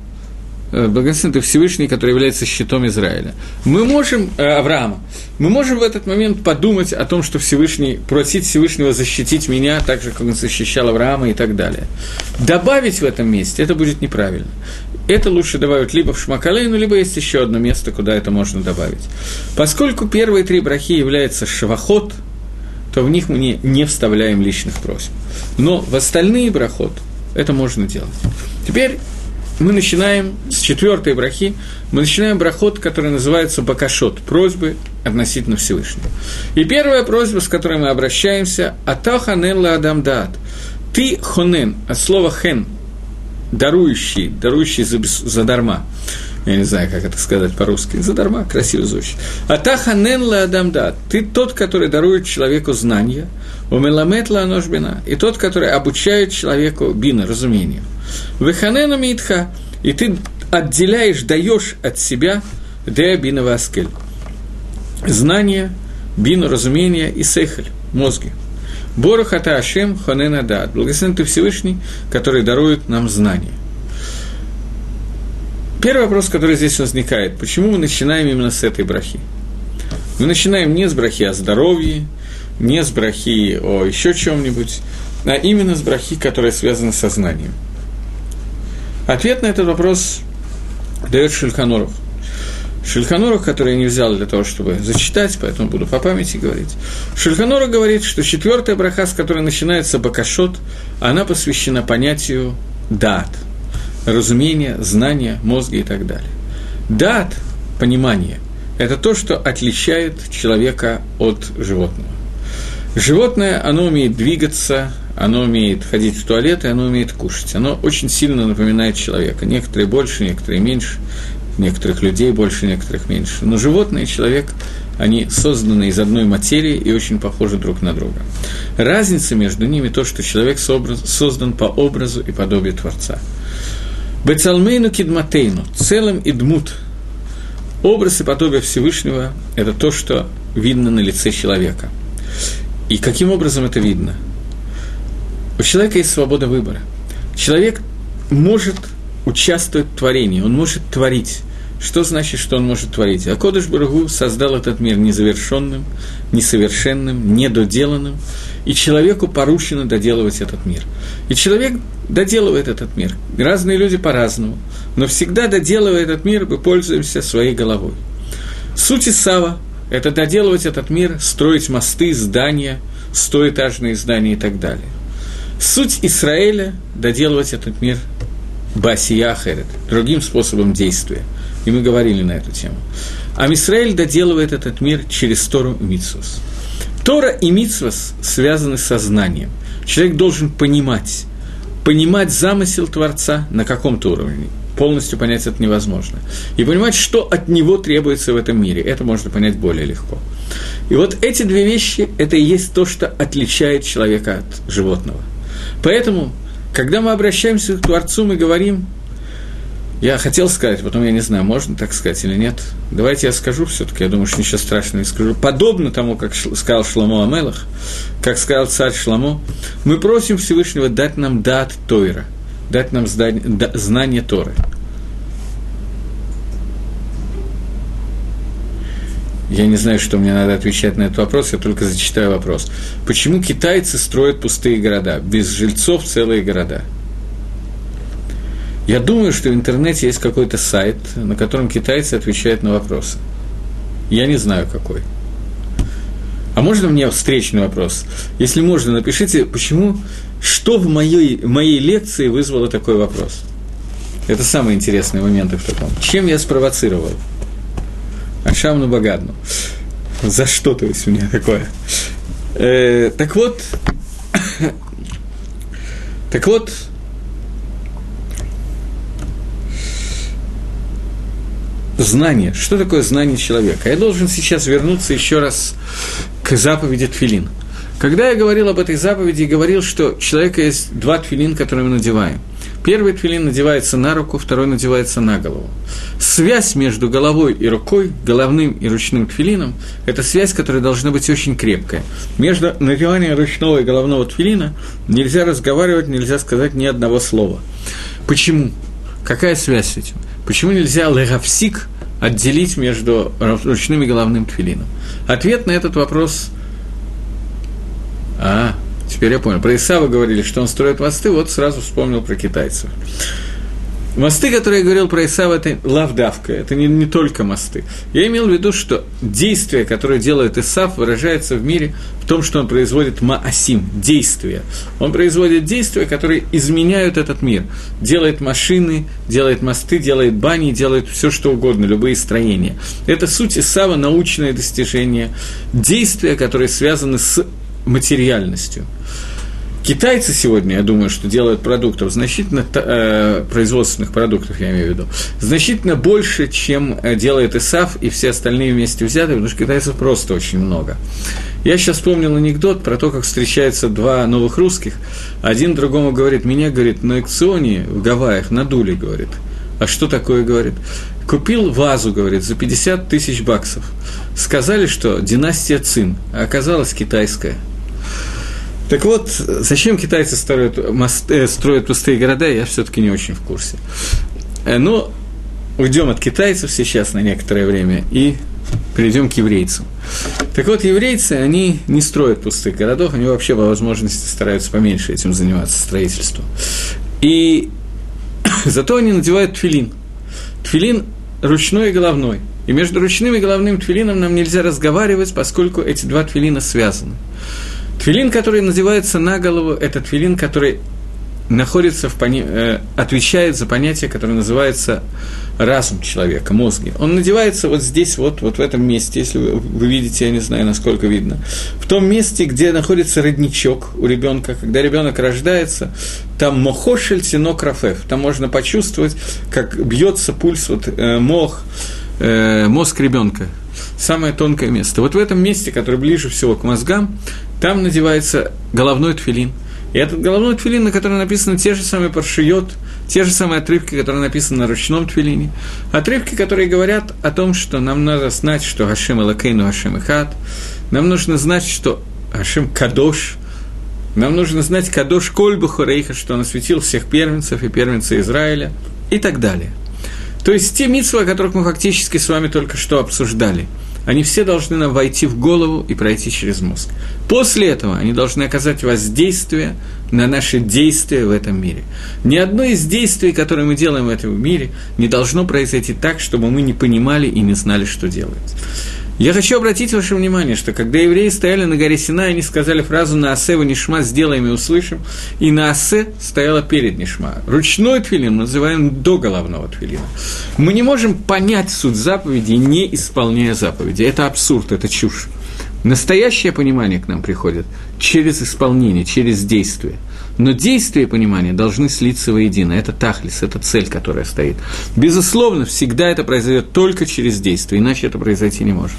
э, благословен ты Всевышний, который является щитом Израиля. Мы можем, э, Авраама, мы можем в этот момент подумать о том, что Всевышний, просить Всевышнего защитить меня, так же, как он защищал Авраама и так далее. Добавить в этом месте, это будет неправильно это лучше добавить либо в Шмакалейну, либо есть еще одно место, куда это можно добавить. Поскольку первые три брахи являются швахот, то в них мы не, не вставляем личных просьб. Но в остальные брахот это можно делать. Теперь мы начинаем с четвертой брахи, мы начинаем брахот, который называется Бакашот, просьбы относительно Всевышнего. И первая просьба, с которой мы обращаемся, Атаханен ла адам даат. Ты хонен, от слова хен, дарующий, дарующий за, задарма. Я не знаю, как это сказать по-русски. Задарма, красиво звучит. Атаханен ла адам даат. Ты тот, который дарует человеку знания, у меламет ла бина, и тот, который обучает человеку бина, разумению. Веханена митха, и ты отделяешь, даешь от себя де бина васкель. Знание, бину, разумение и сехель, мозги. Борохата Ашем Ханена Дат. Благословен ты Всевышний, который дарует нам знание. Первый вопрос, который здесь возникает, почему мы начинаем именно с этой брахи? Мы начинаем не с брахи о здоровье, не с брахи о еще чем-нибудь, а именно с брахи, которая связана со знанием. Ответ на этот вопрос дает Шульханоров. Шульханоров, который я не взял для того, чтобы зачитать, поэтому буду по памяти говорить. Шульханоров говорит, что четвертая браха, с которой начинается Бакашот, она посвящена понятию дат, разумение, знание, мозги и так далее. Дат, понимание, это то, что отличает человека от животного. Животное, оно умеет двигаться, оно умеет ходить в туалет, и оно умеет кушать. Оно очень сильно напоминает человека. Некоторые больше, некоторые меньше, некоторых людей больше, некоторых меньше. Но животное и человек, они созданы из одной материи и очень похожи друг на друга. Разница между ними то, что человек создан по образу и подобию Творца. Бецалмейну кидматейну, целым идмут, образ и подобие Всевышнего – это то, что видно на лице человека – и каким образом это видно? У человека есть свобода выбора. Человек может участвовать в творении, он может творить. Что значит, что он может творить? А Кодыш Барагу создал этот мир незавершенным, несовершенным, недоделанным, и человеку поручено доделывать этот мир. И человек доделывает этот мир. Разные люди по-разному, но всегда доделывая этот мир, мы пользуемся своей головой. Суть Исава это доделывать этот мир, строить мосты, здания, стоэтажные здания и так далее. Суть Израиля – доделывать этот мир басияхерет, другим способом действия. И мы говорили на эту тему. А Мисраэль доделывает этот мир через Тору и Митсус. Тора и Митсус связаны со знанием. Человек должен понимать, понимать замысел Творца на каком-то уровне полностью понять это невозможно. И понимать, что от него требуется в этом мире, это можно понять более легко. И вот эти две вещи – это и есть то, что отличает человека от животного. Поэтому, когда мы обращаемся к Творцу, мы говорим, я хотел сказать, потом я не знаю, можно так сказать или нет. Давайте я скажу все-таки, я думаю, что ничего страшного не скажу. Подобно тому, как сказал Шламо Амелах, как сказал царь Шламо, мы просим Всевышнего дать нам дат Тойра – дать нам знание Торы. Я не знаю, что мне надо отвечать на этот вопрос, я только зачитаю вопрос. Почему китайцы строят пустые города, без жильцов целые города? Я думаю, что в интернете есть какой-то сайт, на котором китайцы отвечают на вопросы. Я не знаю, какой. А можно мне встречный вопрос? Если можно, напишите, почему что в моей, моей лекции вызвало такой вопрос? Это самые интересные моменты в таком. Чем я спровоцировал? Ашамну Багадну. За что, то есть, у меня такое? Э, так вот, так вот, знание. Что такое знание человека? Я должен сейчас вернуться еще раз к заповеди Тфилин – когда я говорил об этой заповеди и говорил, что у человека есть два тфилин, которые мы надеваем. Первый тфилин надевается на руку, второй надевается на голову. Связь между головой и рукой, головным и ручным тфилином – это связь, которая должна быть очень крепкая. Между надеванием ручного и головного тфилина нельзя разговаривать, нельзя сказать ни одного слова. Почему? Какая связь с этим? Почему нельзя леговсик отделить между ручным и головным тфилином? Ответ на этот вопрос а, теперь я понял. Про Исава говорили, что он строит мосты, вот сразу вспомнил про китайцев. Мосты, которые я говорил про Исава, это лавдавка, это не, не только мосты. Я имел в виду, что действие, которое делает Исав, выражается в мире в том, что он производит маасим, действия. Он производит действия, которые изменяют этот мир. Делает машины, делает мосты, делает бани, делает все, что угодно, любые строения. Это суть Исава, научное достижение, действия, которые связаны с материальностью. Китайцы сегодня, я думаю, что делают продуктов значительно, э, производственных продуктов, я имею в виду, значительно больше, чем э, делает ИСАФ и все остальные вместе взятые, потому что китайцев просто очень много. Я сейчас вспомнил анекдот про то, как встречаются два новых русских. Один другому говорит, меня, говорит, на экционе в Гавайях надули, говорит. А что такое, говорит? Купил вазу, говорит, за 50 тысяч баксов. Сказали, что династия Цин, а оказалась китайская – так вот, зачем китайцы строят, мост, э, строят пустые города, я все-таки не очень в курсе. Э, но уйдем от китайцев сейчас на некоторое время и перейдем к еврейцам. Так вот, еврейцы, они не строят пустых городов, они вообще по возможности стараются поменьше этим заниматься, строительством. И зато они надевают тфилин. Тфилин ручной и головной. И между ручным и головным тфилином нам нельзя разговаривать, поскольку эти два тфилина связаны. Тфилин, который надевается на голову, это тфилин, который находится в пони... э, отвечает за понятие, которое называется разум человека, мозги. Он надевается вот здесь, вот, вот в этом месте, если вы, вы видите, я не знаю, насколько видно, в том месте, где находится родничок у ребенка, когда ребенок рождается, там мохошель тинок там можно почувствовать, как бьется пульс, вот э, мох, э, мозг ребенка, самое тонкое место. Вот в этом месте, которое ближе всего к мозгам, там надевается головной тфилин. И этот головной тфилин, на котором написаны те же самые паршиот, те же самые отрывки, которые написаны на ручном тфилине. Отрывки, которые говорят о том, что нам надо знать, что Хашем Элакейну Хашем Ихат, нам нужно знать, что Хашем Кадош, нам нужно знать Кадош Кольбу Хорейха, что он осветил всех первенцев и первенца Израиля и так далее. То есть те митсвы, о которых мы фактически с вами только что обсуждали – они все должны нам войти в голову и пройти через мозг. После этого они должны оказать воздействие на наши действия в этом мире. Ни одно из действий, которые мы делаем в этом мире, не должно произойти так, чтобы мы не понимали и не знали, что делать. Я хочу обратить ваше внимание, что когда евреи стояли на горе Сина, они сказали фразу «На асе нишма сделаем и услышим», и на асе стояла перед нишма. Ручной твилин мы называем до головного твилина. Мы не можем понять суть заповеди, не исполняя заповеди. Это абсурд, это чушь. Настоящее понимание к нам приходит через исполнение, через действие. Но действие и понимание должны слиться воедино. Это тахлис, это цель, которая стоит. Безусловно, всегда это произойдет только через действие, иначе это произойти не может.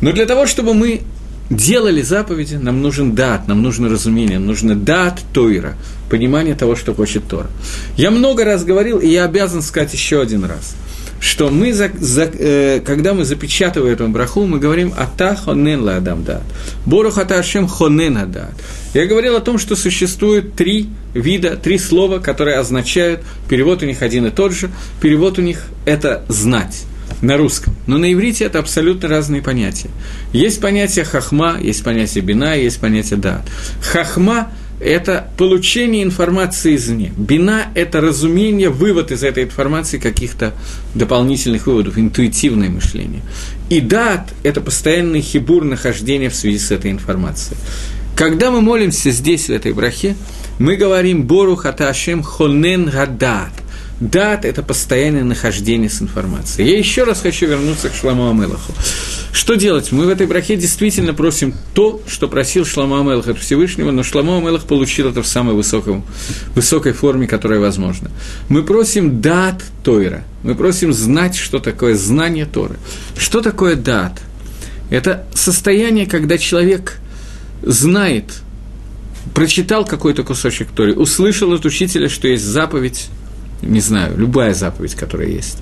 Но для того, чтобы мы делали заповеди, нам нужен дат, нам нужно разумение, нам нужно дат Тойра, понимание того, что хочет Тора. Я много раз говорил, и я обязан сказать еще один раз – что мы, за, за, э, когда мы запечатываем эту браху, мы говорим «Ата хонен ла адам дат». Борух ата ашем хонен адат. Я говорил о том, что существует три вида, три слова, которые означают, перевод у них один и тот же, перевод у них – это «знать» на русском. Но на иврите это абсолютно разные понятия. Есть понятие хахма, есть понятие бина, есть понятие дат. Хахма это получение информации извне. Бина – это разумение, вывод из этой информации каких-то дополнительных выводов, интуитивное мышление. И дат – это постоянный хибур нахождения в связи с этой информацией. Когда мы молимся здесь, в этой брахе, мы говорим «Бору хаташем хонен гадат», Дат – это постоянное нахождение с информацией. Я еще раз хочу вернуться к Шламу Амелаху. Что делать? Мы в этой брахе действительно просим то, что просил Шламу Амелах от Всевышнего, но Шламу Амелах получил это в самой высоком, высокой форме, которая возможна. Мы просим дат Тойра. Мы просим знать, что такое знание Торы. Что такое дат? Это состояние, когда человек знает, прочитал какой-то кусочек Торы, услышал от учителя, что есть заповедь, не знаю, любая заповедь, которая есть,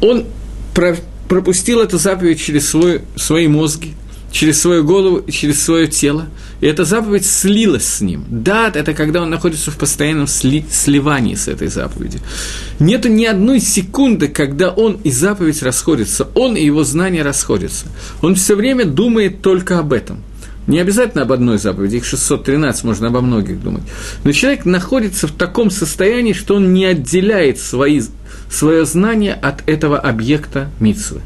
он про, пропустил эту заповедь через свой, свои мозги, через свою голову через свое тело, и эта заповедь слилась с ним. Дат – это когда он находится в постоянном сли, сливании с этой заповедью. Нету ни одной секунды, когда он и заповедь расходятся, он и его знания расходятся. Он все время думает только об этом. Не обязательно об одной заповеди, их 613, можно обо многих думать. Но человек находится в таком состоянии, что он не отделяет свои, свое знание от этого объекта митсвы.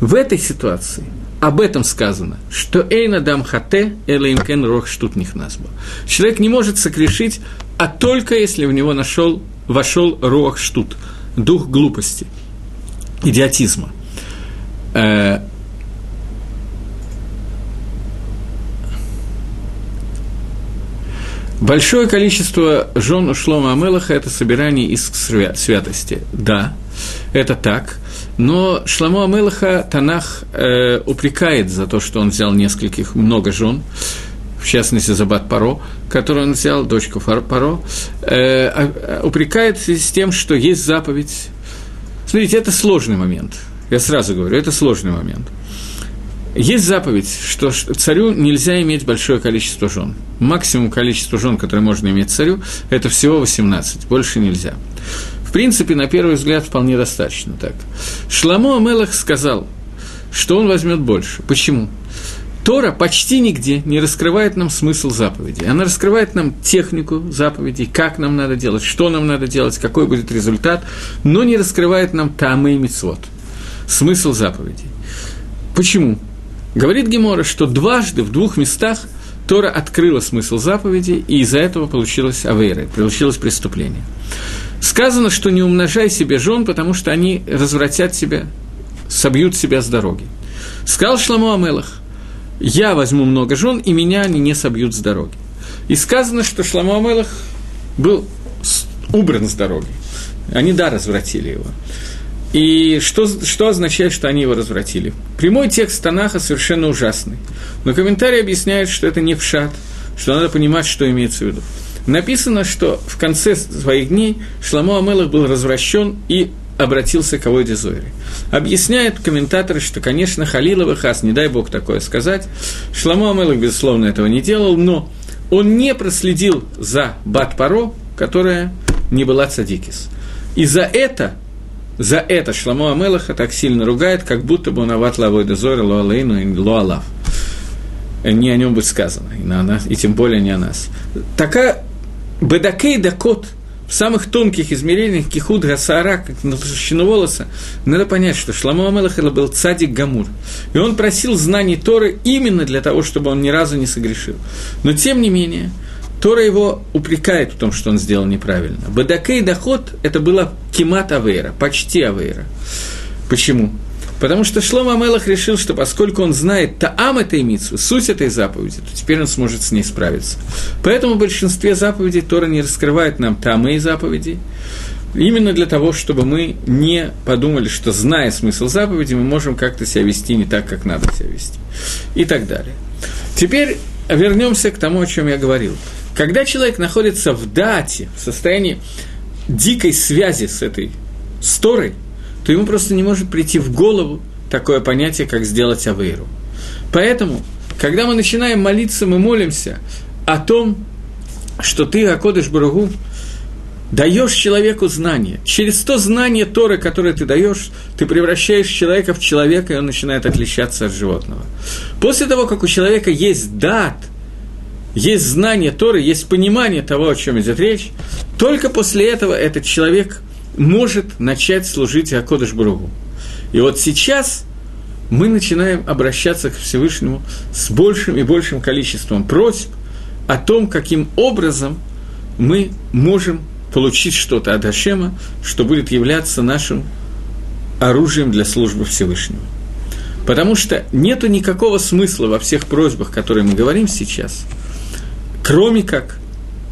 В этой ситуации об этом сказано, что «Эйна дам хате, элэймкен рох штутних назбо». Человек не может согрешить, а только если в него нашел, вошел рох штут, дух глупости, идиотизма. Большое количество жен Шлома Амелаха – это собирание из святости. Да, это так. Но Шламу Амелаха Танах э, упрекает за то, что он взял нескольких, много жен, в частности, Забат Паро, которую он взял, дочку Паро, э, а, упрекает в связи с тем, что есть заповедь. Смотрите, это сложный момент. Я сразу говорю, это сложный момент. Есть заповедь, что царю нельзя иметь большое количество жен. Максимум количество жен, которое можно иметь царю, это всего 18, больше нельзя. В принципе, на первый взгляд, вполне достаточно так. Шламо Амелах сказал, что он возьмет больше. Почему? Тора почти нигде не раскрывает нам смысл заповеди. Она раскрывает нам технику заповедей, как нам надо делать, что нам надо делать, какой будет результат, но не раскрывает нам тамы и мицвод, смысл заповедей. Почему? Говорит Гемора, что дважды в двух местах Тора открыла смысл заповеди, и из-за этого получилось авейра, получилось преступление. Сказано, что не умножай себе жен, потому что они развратят себя, собьют себя с дороги. Сказал Шламу Амелах, я возьму много жен, и меня они не собьют с дороги. И сказано, что Шламу Амелах был убран с дороги. Они, да, развратили его. И что, что означает, что они его развратили? Прямой текст Танаха совершенно ужасный. Но комментарий объясняет, что это не пшат, что надо понимать, что имеется в виду. Написано, что в конце своих дней Шламу Амелах был развращен и обратился к Авойде Зойре. Объясняют комментаторы, что, конечно, Халилова Хас, не дай бог такое сказать, Шламу Амелах, безусловно, этого не делал, но он не проследил за Бат-Паро, которая не была цадикис. И за это за это Шламу Амелаха так сильно ругает, как будто бы он ават лавой дозор, лоалейну и лоалав. Не о нем будет сказано, и, на нас, и тем более не о нас. Такая бедакей дакот в самых тонких измерениях кихуд гасара, как на толщину волоса, надо понять, что Шламу Амелах это был цадик Гамур. И он просил знаний Торы именно для того, чтобы он ни разу не согрешил. Но тем не менее, Тора его упрекает в том, что он сделал неправильно. Бадакей доход – это было кемат авейра, почти авейра. Почему? Потому что Шлома Амелах решил, что поскольку он знает таам этой митсвы, суть этой заповеди, то теперь он сможет с ней справиться. Поэтому в большинстве заповедей Тора не раскрывает нам таамы заповедей, именно для того, чтобы мы не подумали, что, зная смысл заповеди, мы можем как-то себя вести не так, как надо себя вести. И так далее. Теперь вернемся к тому, о чем я говорил. Когда человек находится в дате, в состоянии дикой связи с этой сторой, то ему просто не может прийти в голову такое понятие, как сделать авейру. Поэтому, когда мы начинаем молиться, мы молимся о том, что ты, Акодыш Баругу, даешь человеку знание. Через то знание Торы, которое ты даешь, ты превращаешь человека в человека, и он начинает отличаться от животного. После того, как у человека есть дат – есть знание Торы, есть понимание того, о чем идет речь, только после этого этот человек может начать служить Акодыш Бругу. И вот сейчас мы начинаем обращаться к Всевышнему с большим и большим количеством просьб о том, каким образом мы можем получить что-то от Ашема, что будет являться нашим оружием для службы Всевышнего. Потому что нет никакого смысла во всех просьбах, которые мы говорим сейчас – кроме как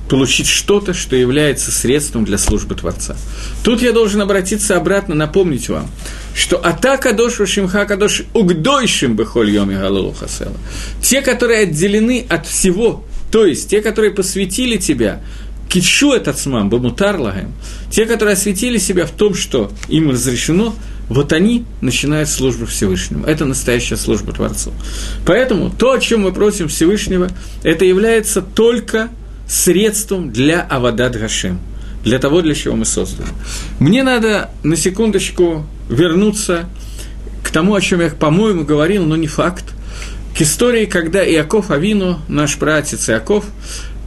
получить что-то, что является средством для службы Творца. Тут я должен обратиться обратно, напомнить вам, что атака дошу шимха кадош угдойшим бехоль йоми галулу хасела. Те, которые отделены от всего, то есть те, которые посвятили тебя, китшу этот смам, бамутар лагаем, те, которые осветили себя в том, что им разрешено, вот они начинают службу Всевышнему. Это настоящая служба Творцу. Поэтому то, о чем мы просим Всевышнего, это является только средством для Авадат Гашем, для того, для чего мы созданы. Мне надо на секундочку вернуться к тому, о чем я, по-моему, говорил, но не факт. к истории, когда Иаков Авину, наш братец Иаков,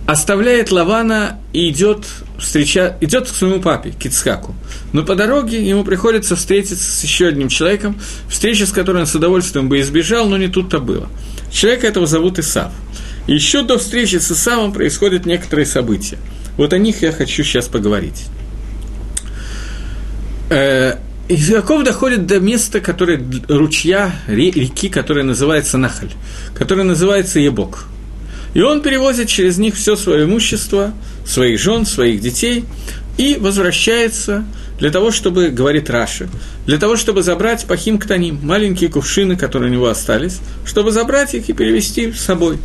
оставляет Лавана и идет, встреча... идет к своему папе, к. Но по дороге ему приходится встретиться с еще одним человеком, встреча с которым он с удовольствием бы избежал, но не тут-то было. Человека этого зовут Исав. Еще до встречи с Исавом происходят некоторые события. Вот о них я хочу сейчас поговорить. Э, Яков доходит до места, которое, ручья, реки, которая называется Нахаль, которая называется Ебок. И он перевозит через них все свое имущество, своих жен, своих детей, и возвращается для того, чтобы, говорит Раши, для того, чтобы забрать пахим ктаним, маленькие кувшины, которые у него остались, чтобы забрать их и перевести с собой.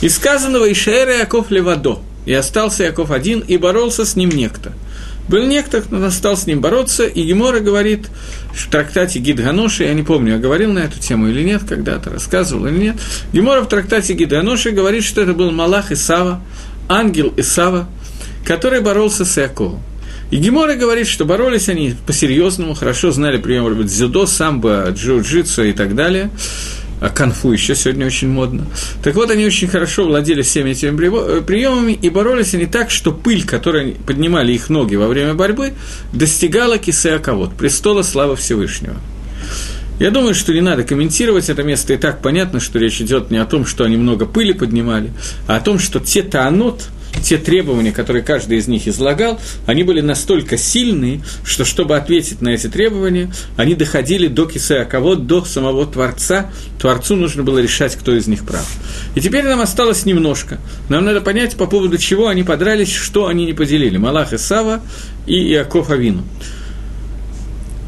И сказанного Ишаэра Яков Левадо, и остался Яков один, и боролся с ним некто – был некто, кто стал с ним бороться, и Гемора говорит в трактате Гидганоши, я не помню, я говорил на эту тему или нет, когда-то рассказывал или нет, Гемора в трактате Гидганоши говорит, что это был Малах Исава, ангел Исава, который боролся с Иаковом. И Гемора говорит, что боролись они по-серьезному, хорошо знали прием, быть, дзюдо, самбо, джиу-джитсу и так далее а конфу еще сегодня очень модно. Так вот, они очень хорошо владели всеми этими э, приемами, и боролись они так, что пыль, которую поднимали их ноги во время борьбы, достигала кисеаковод, престола славы Всевышнего. Я думаю, что не надо комментировать это место, и так понятно, что речь идет не о том, что они много пыли поднимали, а о том, что те таанот, те требования, которые каждый из них излагал, они были настолько сильные, что чтобы ответить на эти требования, они доходили до кисея кого, до самого Творца. Творцу нужно было решать, кто из них прав. И теперь нам осталось немножко. Нам надо понять, по поводу чего они подрались, что они не поделили. Малах и Сава и Иаков Авину.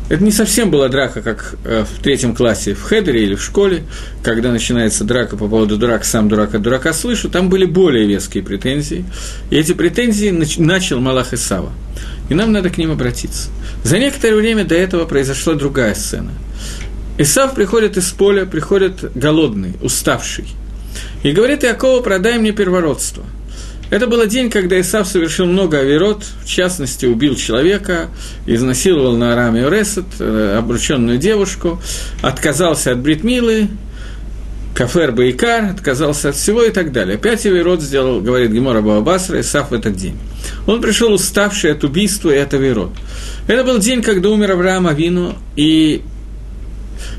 Это не совсем была драка, как э, в третьем классе в Хедере или в школе, когда начинается драка по поводу дурак, сам дурак от дурака слышу, там были более веские претензии, и эти претензии нач- начал Малах Исава. И нам надо к ним обратиться. За некоторое время до этого произошла другая сцена. Исав приходит из поля, приходит голодный, уставший, и говорит Иакову, продай мне первородство – это был день, когда Исав совершил много авирот, в частности, убил человека, изнасиловал на Араме Уресет, э, обрученную девушку, отказался от Бритмилы, Кафер Байкар, отказался от всего и так далее. Пять авирот сделал, говорит Гемора Баабасра, Исав в этот день. Он пришел уставший от убийства и от авирот. Это был день, когда умер Авраам Авину, и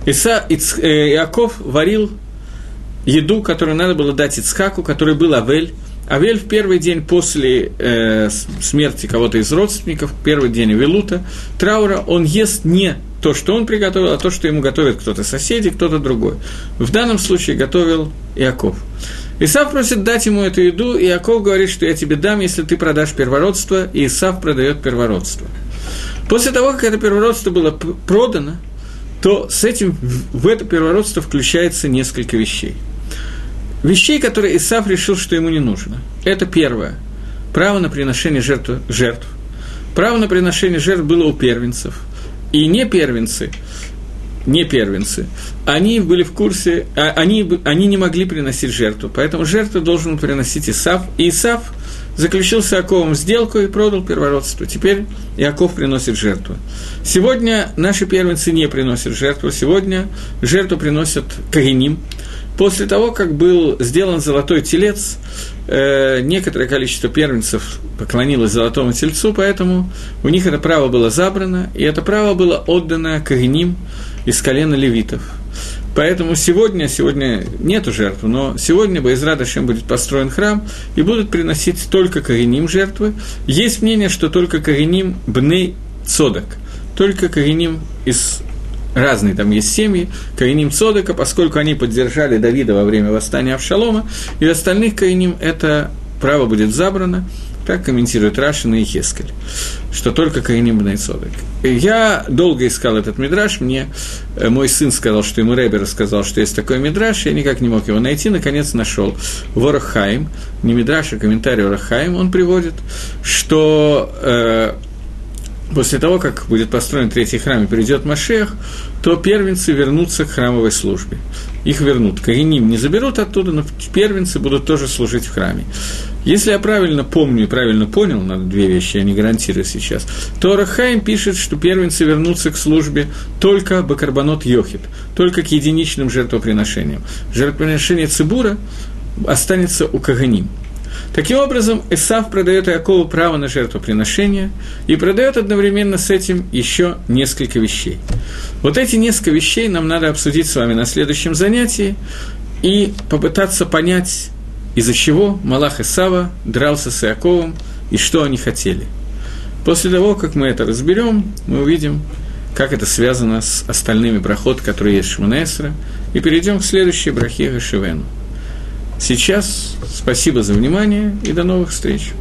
Иса, Иц, э, Иаков варил еду, которую надо было дать Ицхаку, который был Авель, Авель в первый день после э, смерти кого-то из родственников, первый день Авелута, траура, он ест не то, что он приготовил, а то, что ему готовит кто-то соседи, кто-то другой. В данном случае готовил Иаков. Исав просит дать ему эту еду, и Иаков говорит, что я тебе дам, если ты продашь первородство, и Исав продает первородство. После того, как это первородство было продано, то с этим в это первородство включается несколько вещей – вещей, которые Исав решил, что ему не нужно. Это первое. Право на приношение жертв. жертв. Право на приношение жертв было у первенцев. И не первенцы, не первенцы, они были в курсе, а, они, они не могли приносить жертву, поэтому жертву должен приносить Исав, и Исав заключил с Иаковом сделку и продал первородство. Теперь Иаков приносит жертву. Сегодня наши первенцы не приносят жертву, сегодня жертву приносят Кагиним, После того, как был сделан золотой телец, э, некоторое количество первенцев поклонилось золотому тельцу, поэтому у них это право было забрано, и это право было отдано Кагним из колена левитов. Поэтому сегодня, сегодня нету жертв, но сегодня Байзрат Ашем будет построен храм, и будут приносить только Кагиним жертвы. Есть мнение, что только Кагиним Бней Цодок, только Кагиним из разные там есть семьи, Каиним Цодека, поскольку они поддержали Давида во время восстания Авшалома, и остальных Каиним это право будет забрано, так комментирует Рашин и Хескель, что только Каиним Бней Цодек. Я долго искал этот мидраж, мне э, мой сын сказал, что ему Ребер сказал, что есть такой мидраж, я никак не мог его найти, наконец нашел. Ворохаим, не мидраж, а комментарий Ворохаим, он приводит, что э, после того, как будет построен третий храм и придет Машех, то первенцы вернутся к храмовой службе. Их вернут. Каиним не заберут оттуда, но первенцы будут тоже служить в храме. Если я правильно помню и правильно понял, надо две вещи, я не гарантирую сейчас, то Рахаим пишет, что первенцы вернутся к службе только Бакарбанот Йохит, только к единичным жертвоприношениям. Жертвоприношение Цибура останется у Каганим. Таким образом, Исав продает Иакову право на жертвоприношение и продает одновременно с этим еще несколько вещей. Вот эти несколько вещей нам надо обсудить с вами на следующем занятии и попытаться понять, из-за чего Малах Исава дрался с Иаковом и что они хотели. После того, как мы это разберем, мы увидим, как это связано с остальными брахот, которые есть Шманесра, и перейдем к следующей брахе Гашивену. Сейчас спасибо за внимание и до новых встреч.